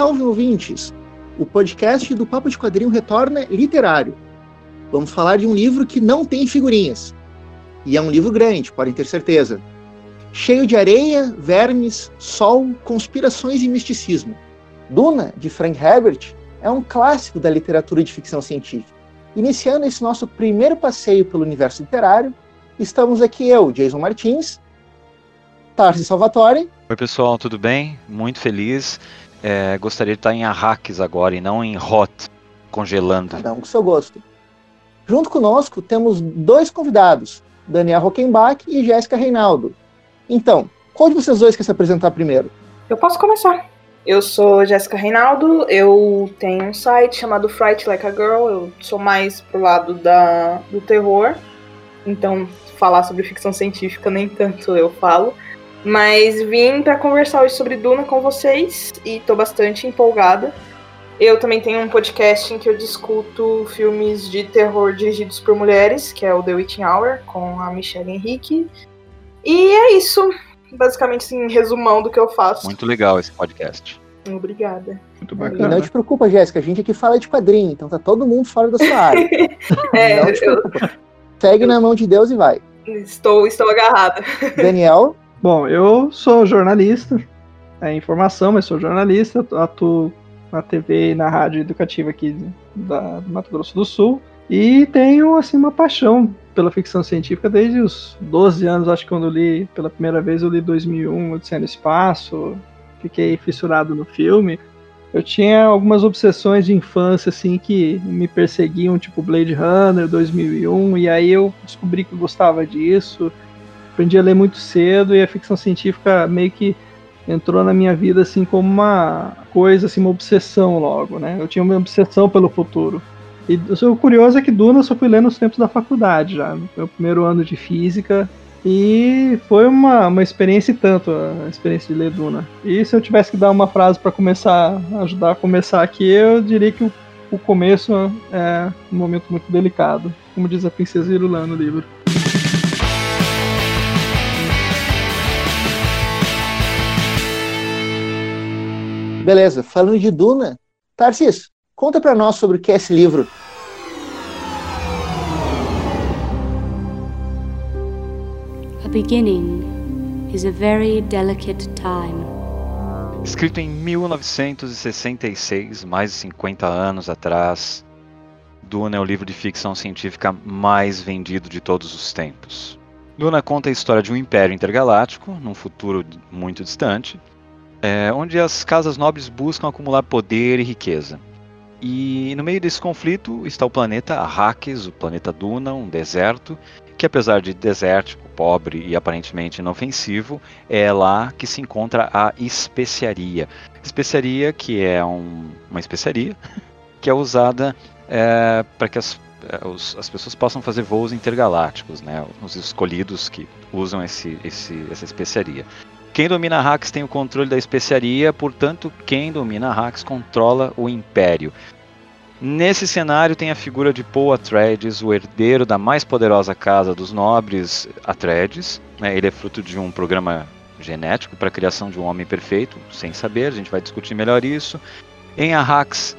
salve ouvintes! O podcast do Papo de Quadrinho retorna literário. Vamos falar de um livro que não tem figurinhas. E é um livro grande, podem ter certeza. Cheio de areia, vermes, sol, conspirações e misticismo. Duna, de Frank Herbert, é um clássico da literatura de ficção científica. Iniciando esse nosso primeiro passeio pelo universo literário, estamos aqui eu, Jason Martins, Tarsi Salvatore. Oi pessoal, tudo bem? Muito feliz. É, gostaria de estar em Arrakis agora e não em Hot, congelando. Cada um com seu gosto. Junto conosco temos dois convidados, Daniel Rockenbach e Jéssica Reinaldo. Então, qual de vocês dois quer se apresentar primeiro? Eu posso começar. Eu sou Jéssica Reinaldo, eu tenho um site chamado Fright Like a Girl, eu sou mais pro lado da, do terror, então falar sobre ficção científica nem tanto eu falo. Mas vim para conversar hoje sobre Duna com vocês e tô bastante empolgada. Eu também tenho um podcast em que eu discuto filmes de terror dirigidos por mulheres, que é o The Witching Hour, com a Michelle Henrique. E é isso basicamente, assim, resumão do que eu faço. Muito legal esse podcast. Obrigada. Muito bacana. E não te preocupa, Jéssica, a gente aqui fala de quadrinho, então tá todo mundo fora da sua área. é, não te preocupa. Eu... Segue eu... na mão de Deus e vai. Estou, estou agarrada. Daniel? Bom, eu sou jornalista, é informação, mas sou jornalista, atuo na TV e na rádio educativa aqui da, do Mato Grosso do Sul. E tenho, assim, uma paixão pela ficção científica desde os 12 anos, acho que quando eu li pela primeira vez, eu li 2001, Odisseia no Espaço, fiquei fissurado no filme. Eu tinha algumas obsessões de infância, assim, que me perseguiam, tipo Blade Runner, 2001, e aí eu descobri que eu gostava disso, aprendi a ler muito cedo, e a ficção científica meio que entrou na minha vida, assim, como uma coisa, assim, uma obsessão logo, né? Eu tinha uma obsessão pelo futuro. E o curioso é que Duna eu só fui ler nos tempos da faculdade, já, no meu primeiro ano de física. E foi uma, uma experiência e tanto a experiência de ler Duna. E se eu tivesse que dar uma frase para começar, ajudar a começar aqui, eu diria que o, o começo é um momento muito delicado, como diz a Princesa Irulan no livro. Beleza, falando de Duna, Tarcísio, Conta para nós sobre o que é esse livro. A beginning is a very delicate time. Escrito em 1966, mais de 50 anos atrás, Duna é o livro de ficção científica mais vendido de todos os tempos. Duna conta a história de um império intergaláctico, num futuro muito distante, é, onde as casas nobres buscam acumular poder e riqueza. E no meio desse conflito está o planeta Arrakis, o planeta Duna, um deserto, que apesar de desértico, pobre e aparentemente inofensivo, é lá que se encontra a especiaria. Especiaria que é um, uma especiaria que é usada é, para que as, é, os, as pessoas possam fazer voos intergalácticos, né? os escolhidos que usam esse, esse, essa especiaria. Quem domina Arrakis tem o controle da especiaria, portanto, quem domina Arrakis controla o Império. Nesse cenário tem a figura de Paul Atreides, o herdeiro da mais poderosa casa dos nobres Atreides. Né? Ele é fruto de um programa genético para a criação de um homem perfeito, sem saber, a gente vai discutir melhor isso. Em Arrakis,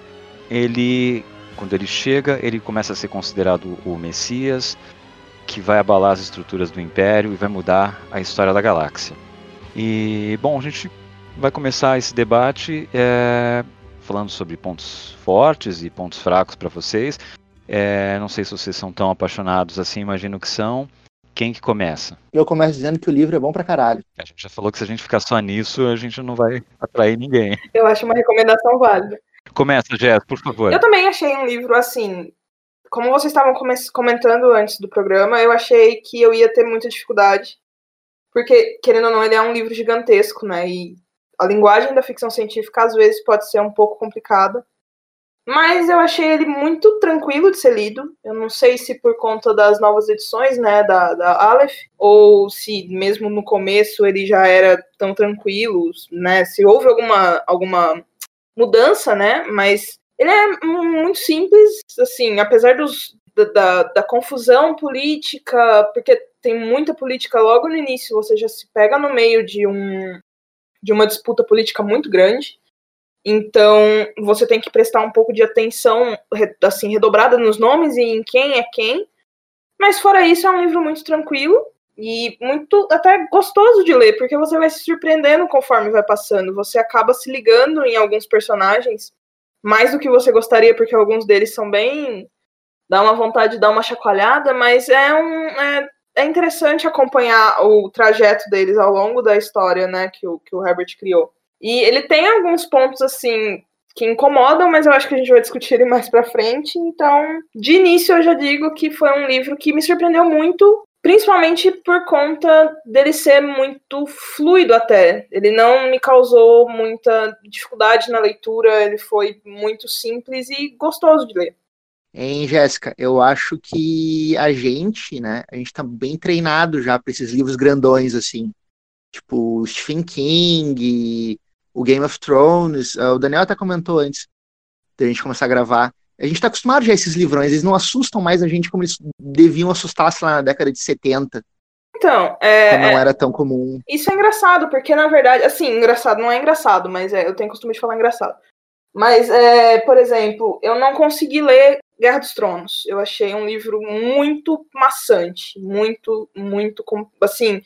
ele, quando ele chega, ele começa a ser considerado o Messias, que vai abalar as estruturas do Império e vai mudar a história da galáxia. E, bom, a gente vai começar esse debate é, falando sobre pontos fortes e pontos fracos para vocês. É, não sei se vocês são tão apaixonados assim, imagino que são. Quem que começa? Eu começo dizendo que o livro é bom pra caralho. A gente já falou que se a gente ficar só nisso, a gente não vai atrair ninguém. Eu acho uma recomendação válida. Começa, Jess, por favor. Eu também achei um livro assim. Como vocês estavam comentando antes do programa, eu achei que eu ia ter muita dificuldade porque, querendo ou não, ele é um livro gigantesco, né? E a linguagem da ficção científica às vezes pode ser um pouco complicada. Mas eu achei ele muito tranquilo de ser lido. Eu não sei se por conta das novas edições, né, da, da Aleph, ou se mesmo no começo ele já era tão tranquilo, né? Se houve alguma, alguma mudança, né? Mas ele é muito simples, assim, apesar dos, da, da, confusão política, porque tem muita política logo no início, você já se pega no meio de um de uma disputa política muito grande. Então, você tem que prestar um pouco de atenção, assim, redobrada nos nomes e em quem é quem. Mas fora isso, é um livro muito tranquilo e muito até gostoso de ler, porque você vai se surpreendendo conforme vai passando. Você acaba se ligando em alguns personagens mais do que você gostaria, porque alguns deles são bem. dá uma vontade de dar uma chacoalhada, mas é um. É, é interessante acompanhar o trajeto deles ao longo da história, né, que o, que o Herbert criou. E ele tem alguns pontos, assim, que incomodam, mas eu acho que a gente vai discutir ele mais pra frente. Então, de início, eu já digo que foi um livro que me surpreendeu muito, principalmente por conta dele ser muito fluido até. Ele não me causou muita dificuldade na leitura, ele foi muito simples e gostoso de ler. Hein, Jéssica, eu acho que a gente, né, a gente tá bem treinado já para esses livros grandões, assim. Tipo, Stephen King, o Game of Thrones. Uh, o Daniel até comentou antes da gente começar a gravar. A gente está acostumado já a esses livrões, eles não assustam mais a gente como eles deviam assustar lá na década de 70. Então, é, não era tão comum. Isso é engraçado, porque na verdade, assim, engraçado não é engraçado, mas é, eu tenho costume de falar engraçado. Mas, é, por exemplo, eu não consegui ler Guerra dos Tronos. Eu achei um livro muito maçante, muito, muito, assim,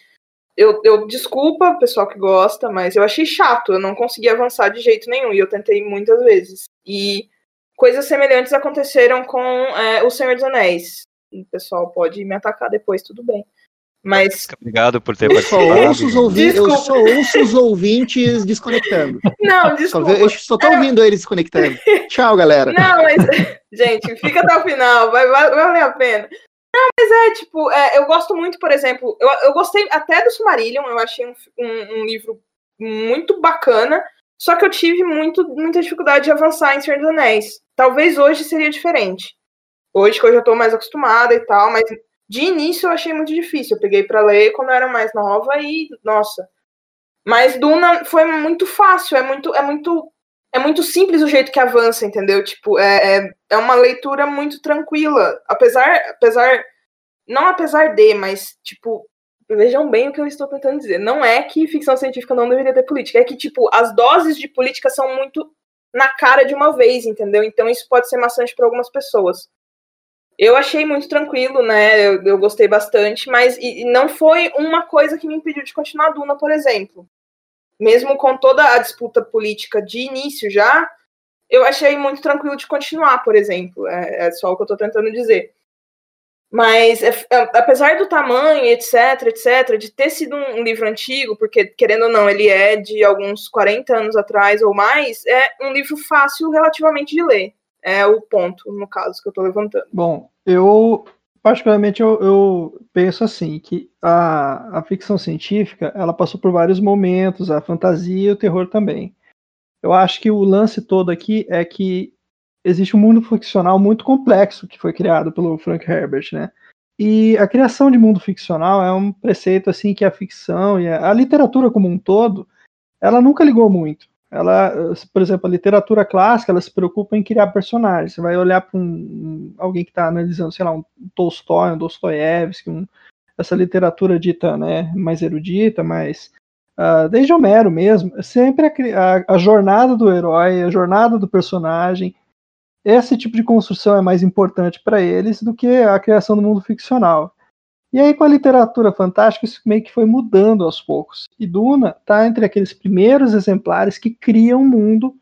eu, eu desculpa o pessoal que gosta, mas eu achei chato, eu não consegui avançar de jeito nenhum, e eu tentei muitas vezes. E coisas semelhantes aconteceram com é, O Senhor dos Anéis. O pessoal pode me atacar depois, tudo bem. Mas. Obrigado por ter eu só, ouço os ouvintes, eu só ouço os ouvintes desconectando. Não, desculpa. Eu só tô ouvindo eles desconectando. Tchau, galera. Não, mas. Gente, fica até o final, vai, vai, vai valer a pena. Não, mas é, tipo, é, eu gosto muito, por exemplo, eu, eu gostei até do Sumarillion, eu achei um, um, um, livro muito bacana, só que eu tive muito, muita dificuldade de avançar em Senhor dos Anéis. Talvez hoje seria diferente. Hoje que eu já tô mais acostumada e tal, mas de início eu achei muito difícil. Eu peguei para ler quando eu era mais nova e, nossa. Mas Duna foi muito fácil, é muito, é muito é muito simples o jeito que avança, entendeu? Tipo, é, é, é uma leitura muito tranquila. Apesar, apesar. Não apesar de, mas, tipo, vejam bem o que eu estou tentando dizer. Não é que ficção científica não deveria ter política, é que, tipo, as doses de política são muito na cara de uma vez, entendeu? Então isso pode ser maçante para algumas pessoas. Eu achei muito tranquilo, né? Eu, eu gostei bastante, mas e, e não foi uma coisa que me impediu de continuar a Duna, por exemplo mesmo com toda a disputa política de início já, eu achei muito tranquilo de continuar, por exemplo. É, é só o que eu estou tentando dizer. Mas, é, é, apesar do tamanho, etc, etc, de ter sido um, livro antigo, porque, querendo ou não, ele é de alguns 40 anos atrás ou mais, é um livro fácil relativamente de ler. É o ponto, no caso, que eu estou levantando. Bom, eu particularmente eu, eu, penso assim que a, a, ficção científica ela passou por vários momentos, a fantasia e o terror também. Eu acho que o lance todo aqui é que existe um mundo ficcional muito complexo que foi criado pelo Frank Herbert, né? E a criação de mundo ficcional é um preceito assim que a ficção e a, a literatura como um todo, ela nunca ligou muito ela, por exemplo, a literatura clássica, ela se preocupa em criar personagens. Você vai olhar para um, alguém que está analisando, sei lá, um Tolstói, um Dostoiévski, um, essa literatura dita, né, mais erudita, mas uh, desde Homero mesmo, sempre a, a, a, jornada do herói, a jornada do personagem, esse tipo de construção é mais importante para eles do que a criação do mundo ficcional. E aí, com a literatura fantástica, isso meio que foi mudando aos poucos. E Duna está entre aqueles primeiros exemplares que criam um mundo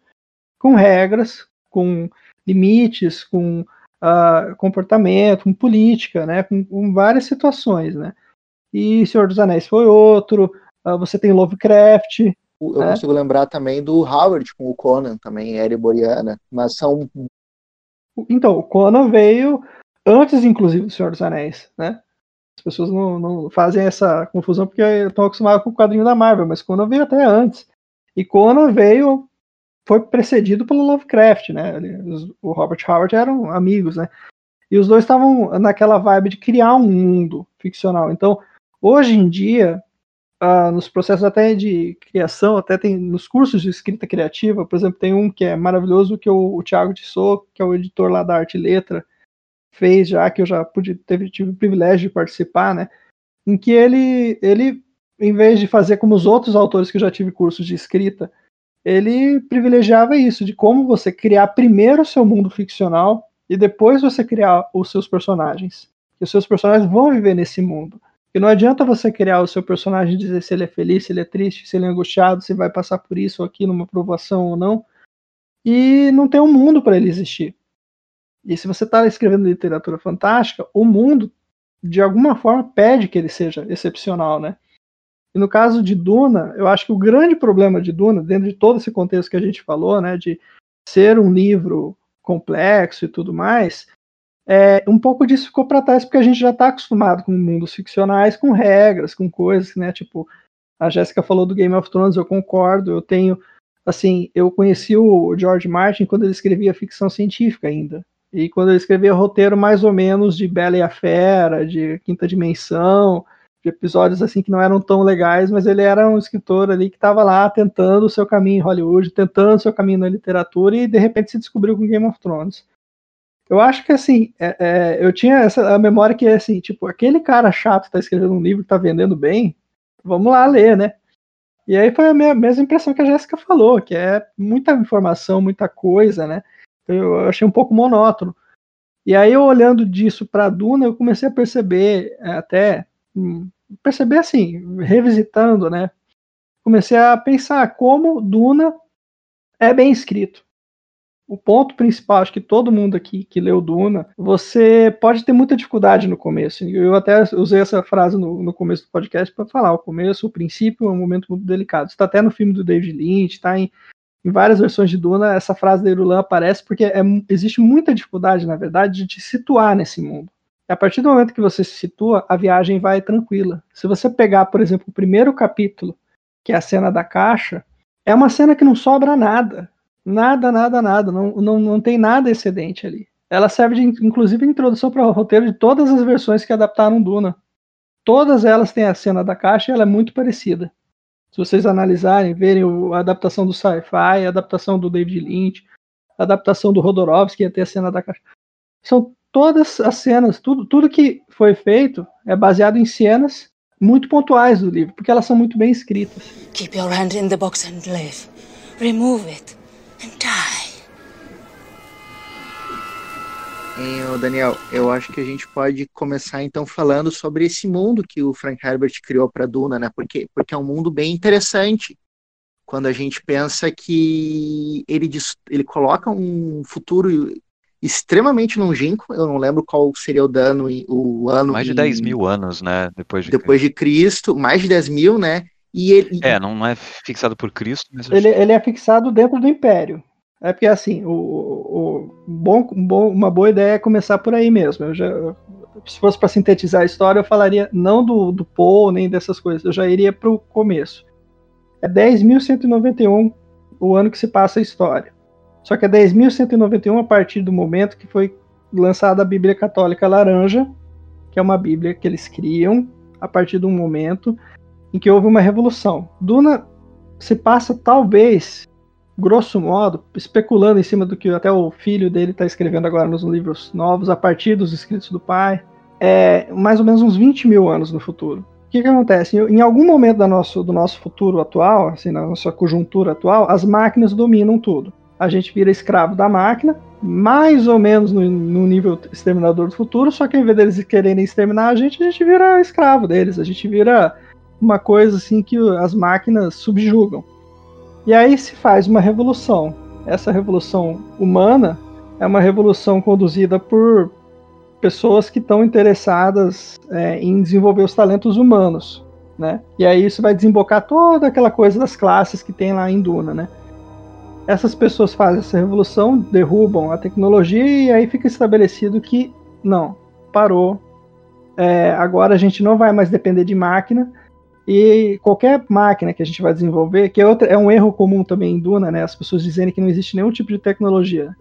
com regras, com limites, com uh, comportamento, com política, né, com, com, várias situações. Né? E Senhor dos Anéis foi outro, uh, você tem Lovecraft. Eu né? consigo lembrar também do Howard com o Conan, também, Ereboriana, mas são. Então, o Conan veio antes, inclusive, do Senhor dos Anéis, né? As pessoas não, não fazem essa confusão porque estão acostumadas com o quadrinho da Marvel, mas Conan veio até antes. E Conan veio, foi precedido pelo Lovecraft, né? O Robert Howard eram amigos, né? E os dois estavam naquela vibe de criar um mundo ficcional. Então, hoje em dia, uh, nos processos até de criação, até tem nos cursos de escrita criativa, por exemplo, tem um que é maravilhoso que o, o Thiago Tissot, que é o editor lá da Arte e Letra, fez já, que eu já pude, teve, tive o privilégio de participar, né? Em que ele, ele, em vez de fazer como os outros autores que eu já tive cursos de escrita, ele privilegiava isso, de como você criar primeiro o seu mundo ficcional e depois você criar os seus personagens. E os seus personagens vão viver nesse mundo. E não adianta você criar o seu personagem e dizer se ele é feliz, se ele é triste, se ele é angustiado, se vai passar por isso ou aquilo, uma provação ou não, e não ter um mundo para ele existir. E se você está escrevendo literatura fantástica, o mundo, de alguma forma, pede que ele seja excepcional, né? E no caso de Duna, eu acho que o grande problema de Duna, dentro de todo esse contexto que a gente falou, né, de ser um livro complexo e tudo mais, é, um pouco disso ficou para trás porque a gente já está acostumado com mundos ficcionais, com regras, com coisas, né? Tipo, a Jéssica falou do Game of Thrones, eu concordo. Eu tenho, assim, eu conheci o George Martin quando ele escrevia ficção científica ainda. E quando ele escrevia roteiro mais ou menos de Bela e a Fera, de Quinta Dimensão, de episódios assim que não eram tão legais, mas ele era um escritor ali que estava lá tentando o seu caminho em Hollywood, tentando o seu caminho na literatura e de repente se descobriu com Game of Thrones. Eu acho que assim, é, é, eu tinha essa a memória que é assim, tipo, aquele cara chato que tá escrevendo um livro que tá vendendo bem, vamos lá ler, né? E aí foi a mesma impressão que a Jéssica falou, que é muita informação, muita coisa, né? Eu achei um pouco monótono. E aí, olhando disso para Duna, eu comecei a perceber, é, até hum, perceber assim, revisitando, né? Comecei a pensar como Duna é bem escrito. O ponto principal, acho que todo mundo aqui que leu Duna, você pode ter muita dificuldade no começo. Eu até usei essa frase no, no começo do podcast para falar: o começo, o princípio é um momento muito delicado. Está até no filme do David Lynch, está em em várias versões de Duna, essa frase da Irulan aparece porque é, existe muita dificuldade, na verdade, de te situar nesse mundo. A partir do momento que você se situa, a viagem vai tranquila. Se você pegar, por exemplo, o primeiro capítulo, que é a cena da caixa, é uma cena que não sobra nada. Nada, nada, nada. Não, não, não tem nada excedente ali. Ela serve, de, inclusive, introdução para o roteiro de todas as versões que adaptaram Duna. Todas elas têm a cena da caixa e ela é muito parecida. Se vocês analisarem, verem a adaptação do sci-fi, a adaptação do David Lynch, a adaptação do Rodorovsky, até a cena da caixa. São todas as cenas, tudo, tudo que foi feito é baseado em cenas muito pontuais do livro, porque elas são muito bem escritas. Keep your hand in the box and live. Remove it and die. Hein, Daniel, eu acho que a gente pode começar então falando sobre esse mundo que o Frank Herbert criou para Duna, né? Porque, porque é um mundo bem interessante. Quando a gente pensa que ele, ele coloca um futuro extremamente longínquo, eu não lembro qual seria o dano, o ano. Mais de 10 mil anos, né? Depois de, depois de Cristo, mais de 10 mil, né? E ele... É, não é fixado por Cristo, mas. Ele, ele é fixado dentro do Império. É porque assim, o, o bom, bom, uma boa ideia é começar por aí mesmo. Eu já, se fosse para sintetizar a história, eu falaria não do, do Paul nem dessas coisas. Eu já iria para o começo. É 10.191 o ano que se passa a história. Só que é 10.191 a partir do momento que foi lançada a Bíblia Católica Laranja, que é uma Bíblia que eles criam a partir do momento em que houve uma revolução. Duna se passa talvez grosso modo, especulando em cima do que até o filho dele está escrevendo agora nos livros novos, a partir dos escritos do pai, é mais ou menos uns 20 mil anos no futuro. O que, que acontece? Em algum momento do nosso, do nosso futuro atual, assim, na nossa conjuntura atual, as máquinas dominam tudo. A gente vira escravo da máquina, mais ou menos no, no nível exterminador do futuro, só que ao invés deles quererem exterminar a gente, a gente vira escravo deles, a gente vira uma coisa assim que as máquinas subjugam. E aí se faz uma revolução. Essa revolução humana é uma revolução conduzida por pessoas que estão interessadas é, em desenvolver os talentos humanos, né? E aí isso vai desembocar toda aquela coisa das classes que tem lá em Duna, né? Essas pessoas fazem essa revolução, derrubam a tecnologia e aí fica estabelecido que não, parou. É, agora a gente não vai mais depender de máquina, e qualquer máquina que a gente vai desenvolver, que é, outra, é um erro comum também em Duna, né? As pessoas dizerem que não existe nenhum tipo de tecnologia.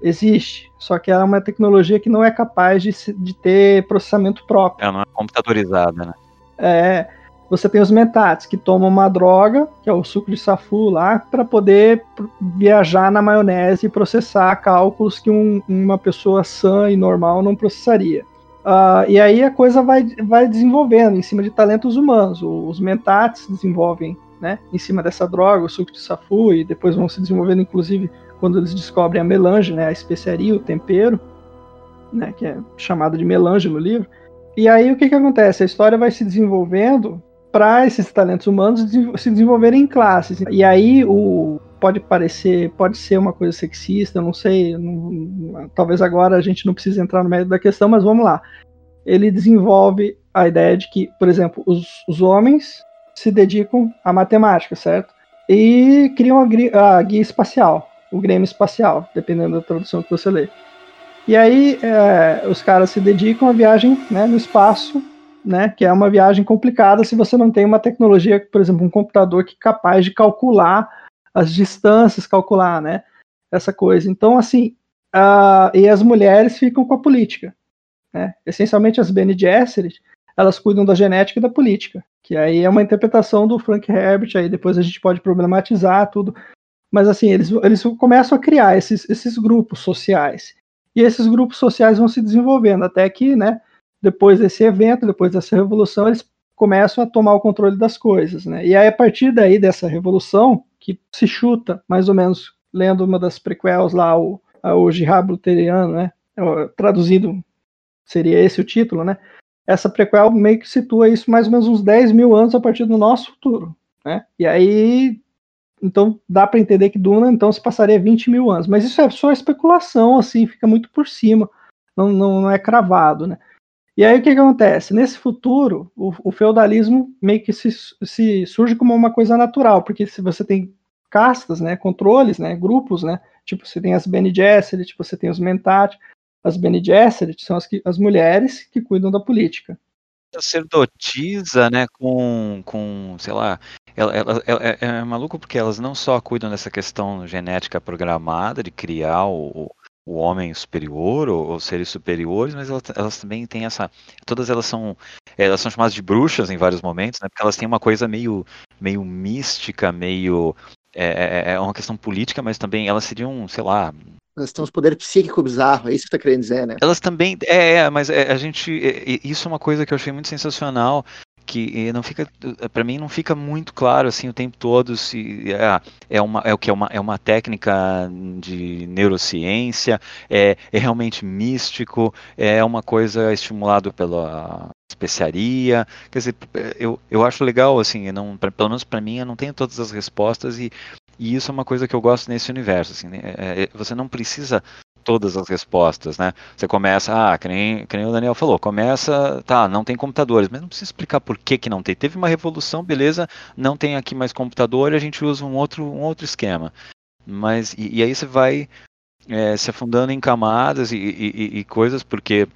Existe, só que ela é uma tecnologia que não é capaz de, de ter processamento próprio. Ela não é computadorizada, né? É. Você tem os metates que tomam uma droga, que é o suco de safu lá, para poder viajar na maionese e processar cálculos que um, uma pessoa sã e normal não processaria. Uh, e aí a coisa vai, vai desenvolvendo em cima de talentos humanos. Os mentates desenvolvem né, em cima dessa droga, o suco de safu, e depois vão se desenvolvendo, inclusive, quando eles descobrem a melange, né, a especiaria, o tempero, né, que é chamado de melange no livro. E aí o que, que acontece? A história vai se desenvolvendo para esses talentos humanos se desenvolverem em classes. E aí o pode parecer, pode ser uma coisa sexista, não sei, não, talvez agora a gente não precise entrar no mérito da questão, mas vamos lá. Ele desenvolve a ideia de que, por exemplo, os, os homens se dedicam à matemática, certo? E criam a, a guia espacial, o Grêmio espacial, dependendo da tradução que você lê. E aí é, os caras se dedicam à viagem né, no espaço, né, que é uma viagem complicada se você não tem uma tecnologia, por exemplo, um computador que é capaz de calcular as distâncias, calcular, né, essa coisa. Então, assim, uh, e as mulheres ficam com a política, né? Essencialmente as Bene Gesserit, elas cuidam da genética e da política, que aí é uma interpretação do Frank Herbert, aí depois a gente pode problematizar tudo, mas assim, eles, eles começam a criar esses, esses grupos sociais, e esses grupos sociais vão se desenvolvendo, até que, né, depois desse evento, depois dessa revolução, eles começam a tomar o controle das coisas, né, e aí a partir daí dessa revolução, que se chuta, mais ou menos, lendo uma das prequels lá, o, o Jihad Luteriano, né, traduzido seria esse o título, né, essa prequel meio que situa isso mais ou menos uns 10 mil anos a partir do nosso futuro. Né? E aí, então dá para entender que Duna então se passaria 20 mil anos. Mas isso é só especulação, assim, fica muito por cima, não, não, não é cravado. Né? E aí o que, que acontece? Nesse futuro, o, o, feudalismo meio que se, se surge como uma coisa natural, porque se você tem castas, né, controles, né, grupos, né, tipo você tem as Bene Gesserit, tipo você tem os Mentat, as Bene Gesserit são as, que, as mulheres que cuidam da política. Sacerdotisa, né, com, com sei lá, ela, ela, ela, é, é maluco porque elas não só cuidam dessa questão genética programada de criar o, o homem superior ou, ou seres superiores, mas elas, elas, também têm essa, todas elas são, elas são chamadas de bruxas em vários momentos, né, porque elas têm uma coisa meio, meio mística, meio é, é, é uma questão política, mas também elas seriam, sei lá, nós temos poder psíquico bizarro, é isso que você tá querendo dizer, né? Elas também. É, é mas é, a gente. É, isso é uma coisa que eu achei muito sensacional. Que não fica. para mim não fica muito claro assim o tempo todo se é, é, uma, é o que é uma, é uma técnica de neurociência, é, é realmente místico, é uma coisa estimulado pela especiaria. Quer dizer, eu, eu acho legal, assim, não, pra, pelo menos para mim, eu não tenho todas as respostas e e isso é uma coisa que eu gosto nesse universo. Assim, né? é, é, você não precisa todas as respostas, né? Você começa, ah, que nem, que nem o Daniel falou, começa, tá, não tem computadores, mas não precisa explicar por que, que não tem. Teve uma revolução, beleza, não tem aqui mais computador, a gente usa um outro, um outro esquema. Mas, e, e aí você vai é, se afundando em camadas e, e, e coisas, porque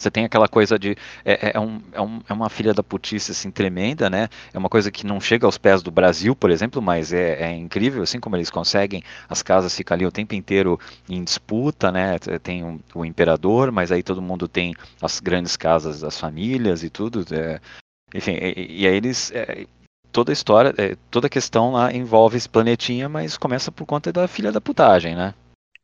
você tem aquela coisa de. É, é, é, um, é, um, é, uma filha da putice assim, tremenda, né? É uma coisa que não chega aos pés do Brasil, por exemplo, mas é, é incrível, assim como eles conseguem. As casas ficam ali o tempo inteiro em disputa, né? Tem um, o imperador, mas aí todo mundo tem as grandes casas das famílias e tudo. É, enfim, e, e, aí eles. Toda a história, toda a questão lá envolve esse planetinha, mas começa por conta da filha da putagem, né?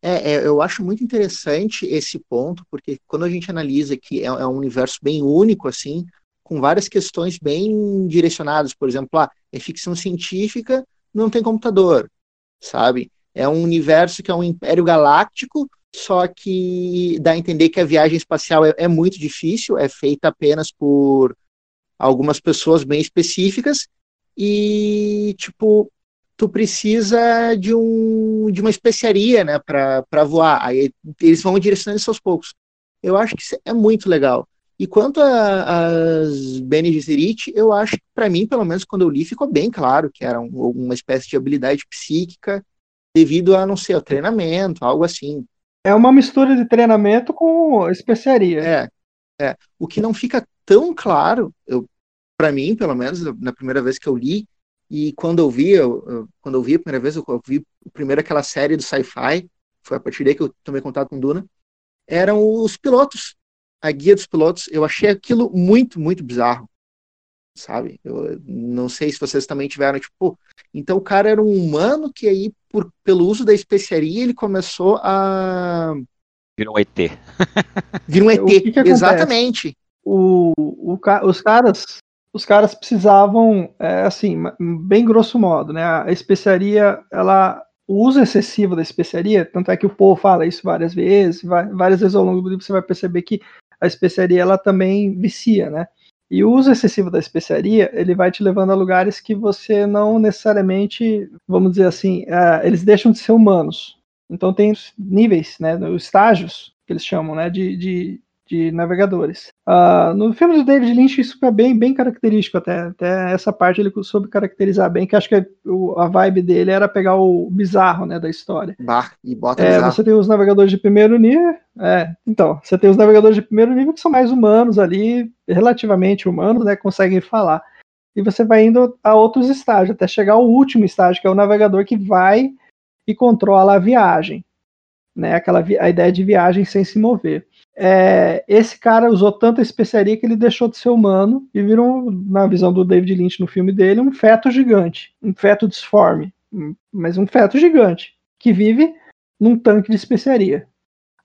É, é, eu acho muito interessante esse ponto, porque quando a gente analisa que é, é, um universo bem único, assim, com várias questões bem direcionadas, por exemplo, ah, é ficção científica, não tem computador, sabe? É um universo que é um império galáctico, só que dá a entender que a viagem espacial é, é muito difícil, é feita apenas por algumas pessoas bem específicas, e, tipo, tu precisa de, um, de uma especiaria, né, para voar. Aí eles vão direcionando isso aos poucos. Eu acho que isso é muito legal. E quanto às Bene Gesserit, eu acho que, para mim, pelo menos quando eu li, ficou bem claro que era um, uma espécie de habilidade psíquica devido a, não sei, ao treinamento, algo assim. É uma mistura de treinamento com especiaria. É, é. O que não fica tão claro, para mim, pelo menos, na primeira vez que eu li, e quando eu vi, eu, eu, quando eu vi a primeira vez, eu, eu vi primeiro aquela série do sci-fi, foi a partir daí que eu tomei contato com Duna, eram os pilotos, a guia dos pilotos. Eu achei aquilo muito, muito bizarro, sabe? Eu não sei se vocês também tiveram, tipo, então o cara era um humano que aí, por, pelo uso da especiaria, ele começou a. Virou um ET. Vira um ET, que que exatamente. O, o, os caras os caras precisavam, é, assim, bem grosso modo, né? A especiaria, ela, o uso excessivo da especiaria, tanto é que o povo fala isso várias vezes, várias vezes ao longo do livro você vai perceber que a especiaria ela também vicia, né? E o uso excessivo da especiaria, ele vai te levando a lugares que você não necessariamente, vamos dizer assim, uh, eles deixam de ser humanos. Então tem níveis, né, os estágios que eles chamam, né, de, de, de navegadores. Uh, no filme do David Lynch isso é bem, bem característico até, até essa parte ele soube caracterizar bem, que acho que o, a vibe dele era pegar o bizarro, né, da história. Bah, e bota é, Você tem os navegadores de primeiro nível, é, então, você tem os navegadores de primeiro nível que são mais humanos ali, relativamente humanos, né, conseguem falar. E você vai indo a outros estágios, até chegar ao último estágio, que é o navegador que vai e controla a viagem, né, aquela a ideia de viagem sem se mover é, esse cara usou tanta especiaria que ele deixou de ser humano e virou, na visão do David Lynch no filme dele, um feto gigante, um feto disforme, mas um feto gigante que vive num tanque de especiaria.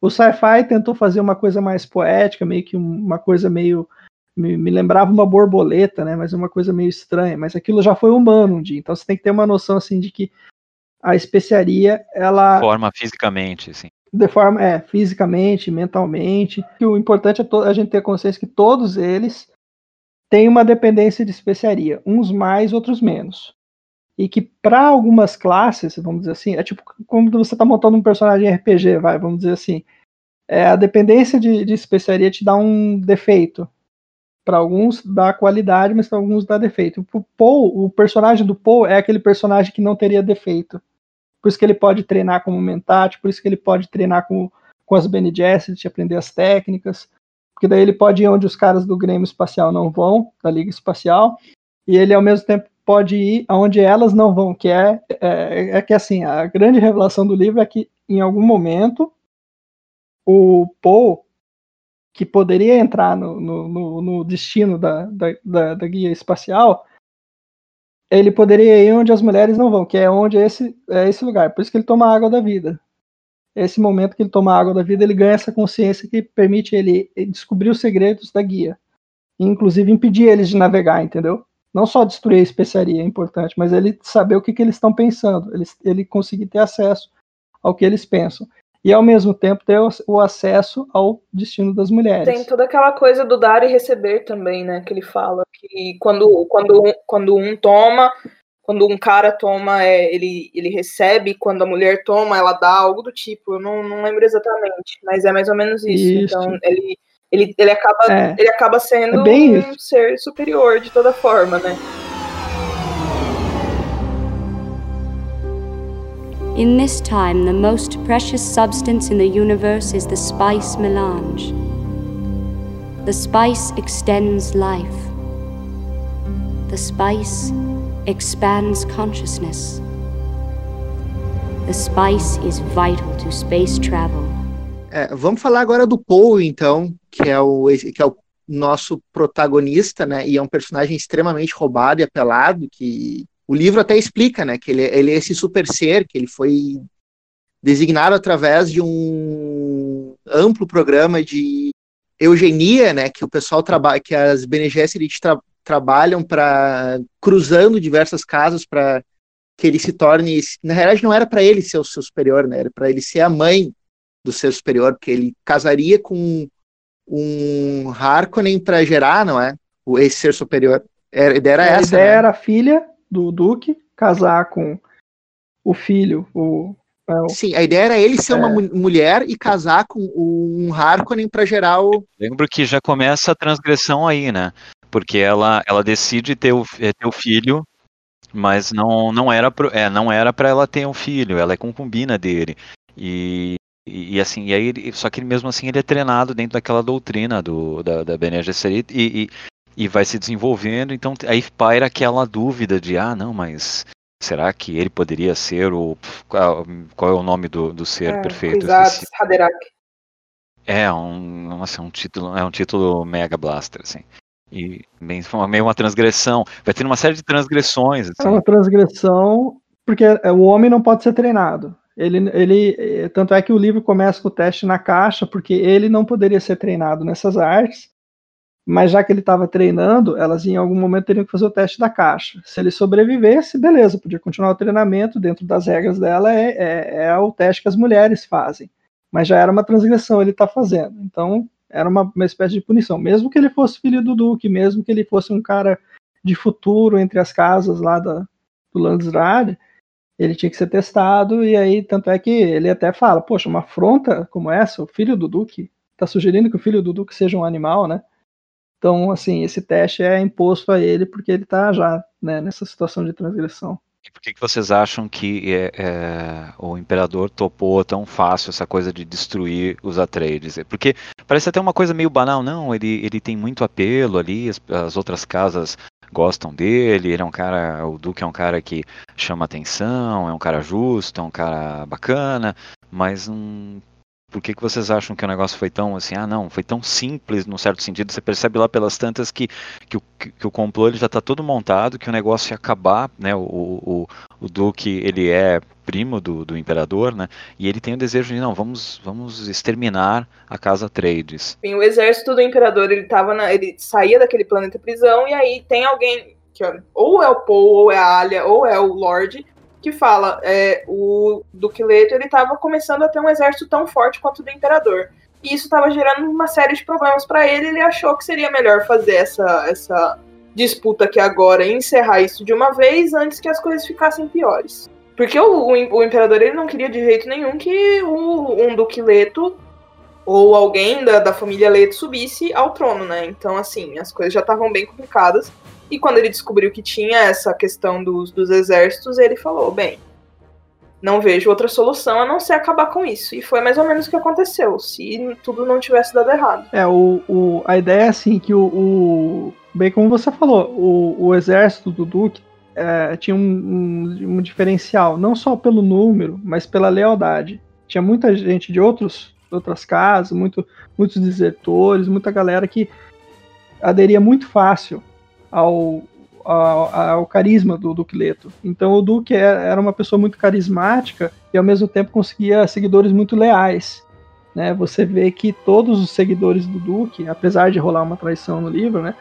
O sci-fi tentou fazer uma coisa mais poética, meio que uma coisa meio me, me, lembrava uma borboleta, né? Mas uma coisa meio estranha. Mas aquilo já foi humano um dia. Então você tem que ter uma noção assim de que a especiaria, ela forma fisicamente, assim de forma é, fisicamente, mentalmente. E o importante é a gente ter consciência que todos eles têm uma dependência de especiaria, uns mais, outros menos. E que para algumas classes, vamos dizer assim, é tipo como você está montando um personagem RPG, vai, vamos dizer assim. É, a dependência de, de especiaria te dá um defeito. Para alguns dá qualidade, mas para alguns dá defeito. O Paul, o personagem do Paul é aquele personagem que não teria defeito por isso que ele pode treinar como mentate, por isso que ele pode treinar com, com as Bene Gesserit, aprender as técnicas, porque daí ele pode ir onde os caras do Grêmio Espacial não vão, da Liga Espacial, e ele ao mesmo tempo pode ir aonde elas não vão, que é, é, é que assim, a grande revelação do livro é que em algum momento o Paul, que poderia entrar no, no, no destino da, da, da, da guia espacial, ele poderia ir onde as mulheres não vão, que é onde é esse, é esse lugar. Por isso que ele toma a água da vida. Esse momento que ele toma a água da vida, ele ganha essa consciência que permite ele descobrir os segredos da guia. Inclusive impedir eles de navegar, entendeu? Não só destruir a especiaria é importante, mas ele saber o que, que eles estão pensando, ele, ele conseguir ter acesso ao que eles pensam e ao mesmo tempo ter o, acesso ao destino das mulheres. Tem toda aquela coisa do dar e receber também, né? Que ele fala que quando, quando, quando um toma, quando um cara toma, é, ele, ele recebe, quando a mulher toma, ela dá algo do tipo. Eu não, não lembro exatamente, mas é mais ou menos isso. isso. Então ele, ele, ele, acaba, é. ele acaba sendo é um ser superior de toda forma, né? In this time, the most precious substance in the universe is the spice melange. The spice extends life. The spice expands consciousness. The spice is vital to space travel. É, vamos falar agora do Paul, então, que é o, que é o nosso protagonista, né? E é um personagem extremamente roubado e apelado, que o livro até explica, né, que ele, ele é esse super ser, que ele foi designado através de um amplo programa de eugenia, né, que o pessoal trabalha, que as Bene Gesserit tra trabalham para cruzando diversas casas para que ele se torne, na realidade não era para ele ser o seu superior, né, era para ele ser a mãe do ser superior, porque ele casaria com um Harkonnen para gerar, não é? O esse ser superior. Era, era essa. A ideia né? era a filha do Duque, casar com o filho, o, é, o... Sim, a ideia era ele ser é. uma mulher e casar com um Harkonnen para gerar o. Lembro que já começa a transgressão aí, né? Porque ela, ela decide ter o, é, ter o filho, mas não, não era pro, é, não era para ela ter um filho, ela é concubina dele. E, e, e, assim, e aí, só que mesmo assim ele é treinado dentro daquela doutrina do, da, da Bene Gesserit e, e, vai se desenvolvendo, então aí paira aquela dúvida de, ah, não, mas será que ele poderia ser o. Qual, qual é o nome do, do ser é, perfeito? Haderach. É, um, nossa, é um título, é um título mega blaster, assim. E bem, meio uma transgressão. Vai ter uma série de transgressões. Assim. É uma transgressão, porque é, o homem não pode ser treinado. Ele, ele, tanto é que o livro começa com o teste na caixa, porque ele não poderia ser treinado nessas artes, Mas já que ele estava treinando, elas em algum momento teriam que fazer o teste da caixa. Se ele sobrevivesse, beleza, podia continuar o treinamento dentro das regras dela, é, é, é o teste que as mulheres fazem. Mas já era uma transgressão ele está fazendo. Então, era uma, uma espécie de punição. Mesmo que ele fosse filho do Duque, mesmo que ele fosse um cara de futuro entre as casas lá da, do Landsrad, ele tinha que ser testado, e aí, tanto é que ele até fala, poxa, uma afronta como essa, o filho do Duque, está sugerindo que o filho do Duque seja um animal, né? Então, assim, esse teste é imposto a ele porque ele está já né, nessa situação de transgressão. E por que, que vocês acham que é, é, o imperador topou tão fácil essa coisa de destruir os Atreides? Porque parece até uma coisa meio banal, não? Ele, ele tem muito apelo ali, as, as outras casas gostam dele, ele é um cara, o Duque é um cara que chama atenção, é um cara justo, é um cara bacana, mas um, por que, que vocês acham que o negócio foi tão assim, ah não, foi tão simples no certo sentido, você percebe lá pelas tantas que, que, o, que o complô ele já está todo montado, que o negócio ia acabar, né, o, o, o Duque ele é primo do, do imperador, né, e ele tem o desejo de, não, vamos, vamos exterminar a casa Trades. Sim, o exército do imperador, ele tava na, ele saía daquele planeta prisão, e aí tem alguém, que ou é o Paul, ou é a Alia, ou é o Lorde, que fala é, o Duque Leto ele estava começando a ter um exército tão forte quanto o do imperador. E isso estava gerando uma série de problemas para ele. Ele achou que seria melhor fazer essa, essa disputa aqui agora e encerrar isso de uma vez antes que as coisas ficassem piores. Porque o, o, o imperador ele não queria de jeito nenhum que o, um Duque Leto ou alguém da, da família Leto subisse ao trono, né? Então, assim, as coisas já estavam bem complicadas. E quando ele descobriu que tinha essa questão dos, dos exércitos, ele falou: bem, não vejo outra solução a não ser acabar com isso. E foi mais ou menos o que aconteceu, se tudo não tivesse dado errado. É, o, o a ideia é assim que o, o. bem como você falou, o, o exército do Duque é, tinha um, um, um, diferencial, não só pelo número, mas pela lealdade. Tinha muita gente de outros, outras casas, muito, muitos desertores, muita galera que aderia muito fácil ao, ao, ao carisma do Duque Leto. Então o Duque é, era uma pessoa muito carismática e ao mesmo tempo conseguia seguidores muito leais. Né? Você vê que todos os seguidores do Duque, apesar de rolar uma traição no livro, né?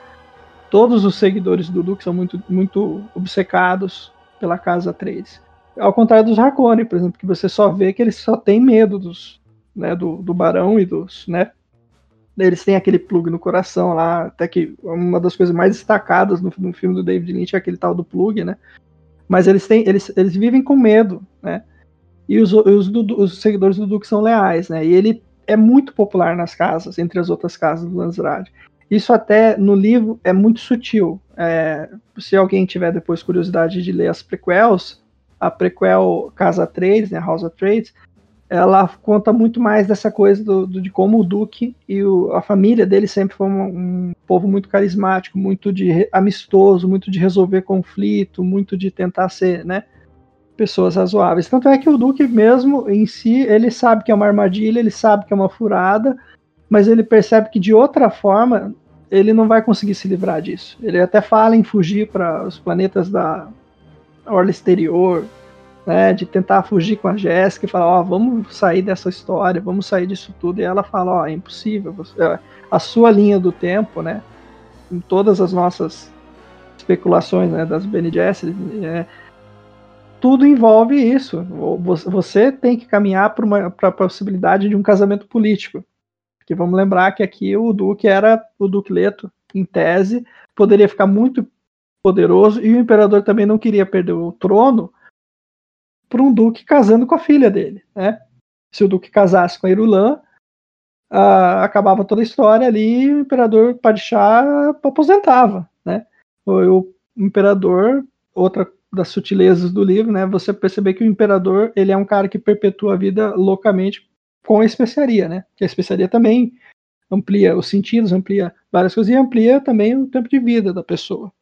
todos os seguidores do Duque são muito, muito obcecados pela Casa 3. Ao contrário dos Harkonnen, por exemplo, que você só vê que eles só têm medo dos, né, do, do Barão e dos, né, eles têm aquele plug no coração lá, até que uma das coisas mais destacadas no, no filme do David Lynch é aquele tal do plug, né? Mas eles têm, eles, eles vivem com medo, né? E os, os, os seguidores do Duque são leais, né? E ele é muito popular nas casas, entre as outras casas do Landsrad. Isso até no livro é muito sutil. É, se alguém tiver depois curiosidade de ler as prequels, a prequel Casa Trades, né, House of Trades, ela conta muito mais dessa coisa do, do, de como o Duque e o, a família dele sempre foi um, um, povo muito carismático, muito de amistoso, muito de resolver conflito, muito de tentar ser, né, pessoas razoáveis. Tanto é que o Duque mesmo em si, ele sabe que é uma armadilha, ele sabe que é uma furada, mas ele percebe que de outra forma ele não vai conseguir se livrar disso. Ele até fala em fugir para os planetas da orla exterior, né, de tentar fugir com a Jéssica e falar, ó, oh, vamos sair dessa história, vamos sair disso tudo. E ela fala, ó, oh, é impossível. Você, é, a sua linha do tempo, né, em todas as nossas especulações, né, das Bene Gesserit, é, tudo envolve isso. Você tem que caminhar para a possibilidade de um casamento político. Porque vamos lembrar que aqui o Duque era o Duque Leto, em tese, poderia ficar muito poderoso e o imperador também não queria perder o trono para um duque casando com a filha dele, né? Se o duque casasse com a Irulã, uh, acabava toda a história ali o imperador Padishah aposentava, né? O, o, imperador, outra das sutilezas do livro, né? Você perceber que o imperador ele é um cara que perpetua a vida loucamente com a especiaria, né? Que a especiaria também amplia os sentidos, amplia várias coisas e amplia também o tempo de vida da pessoa.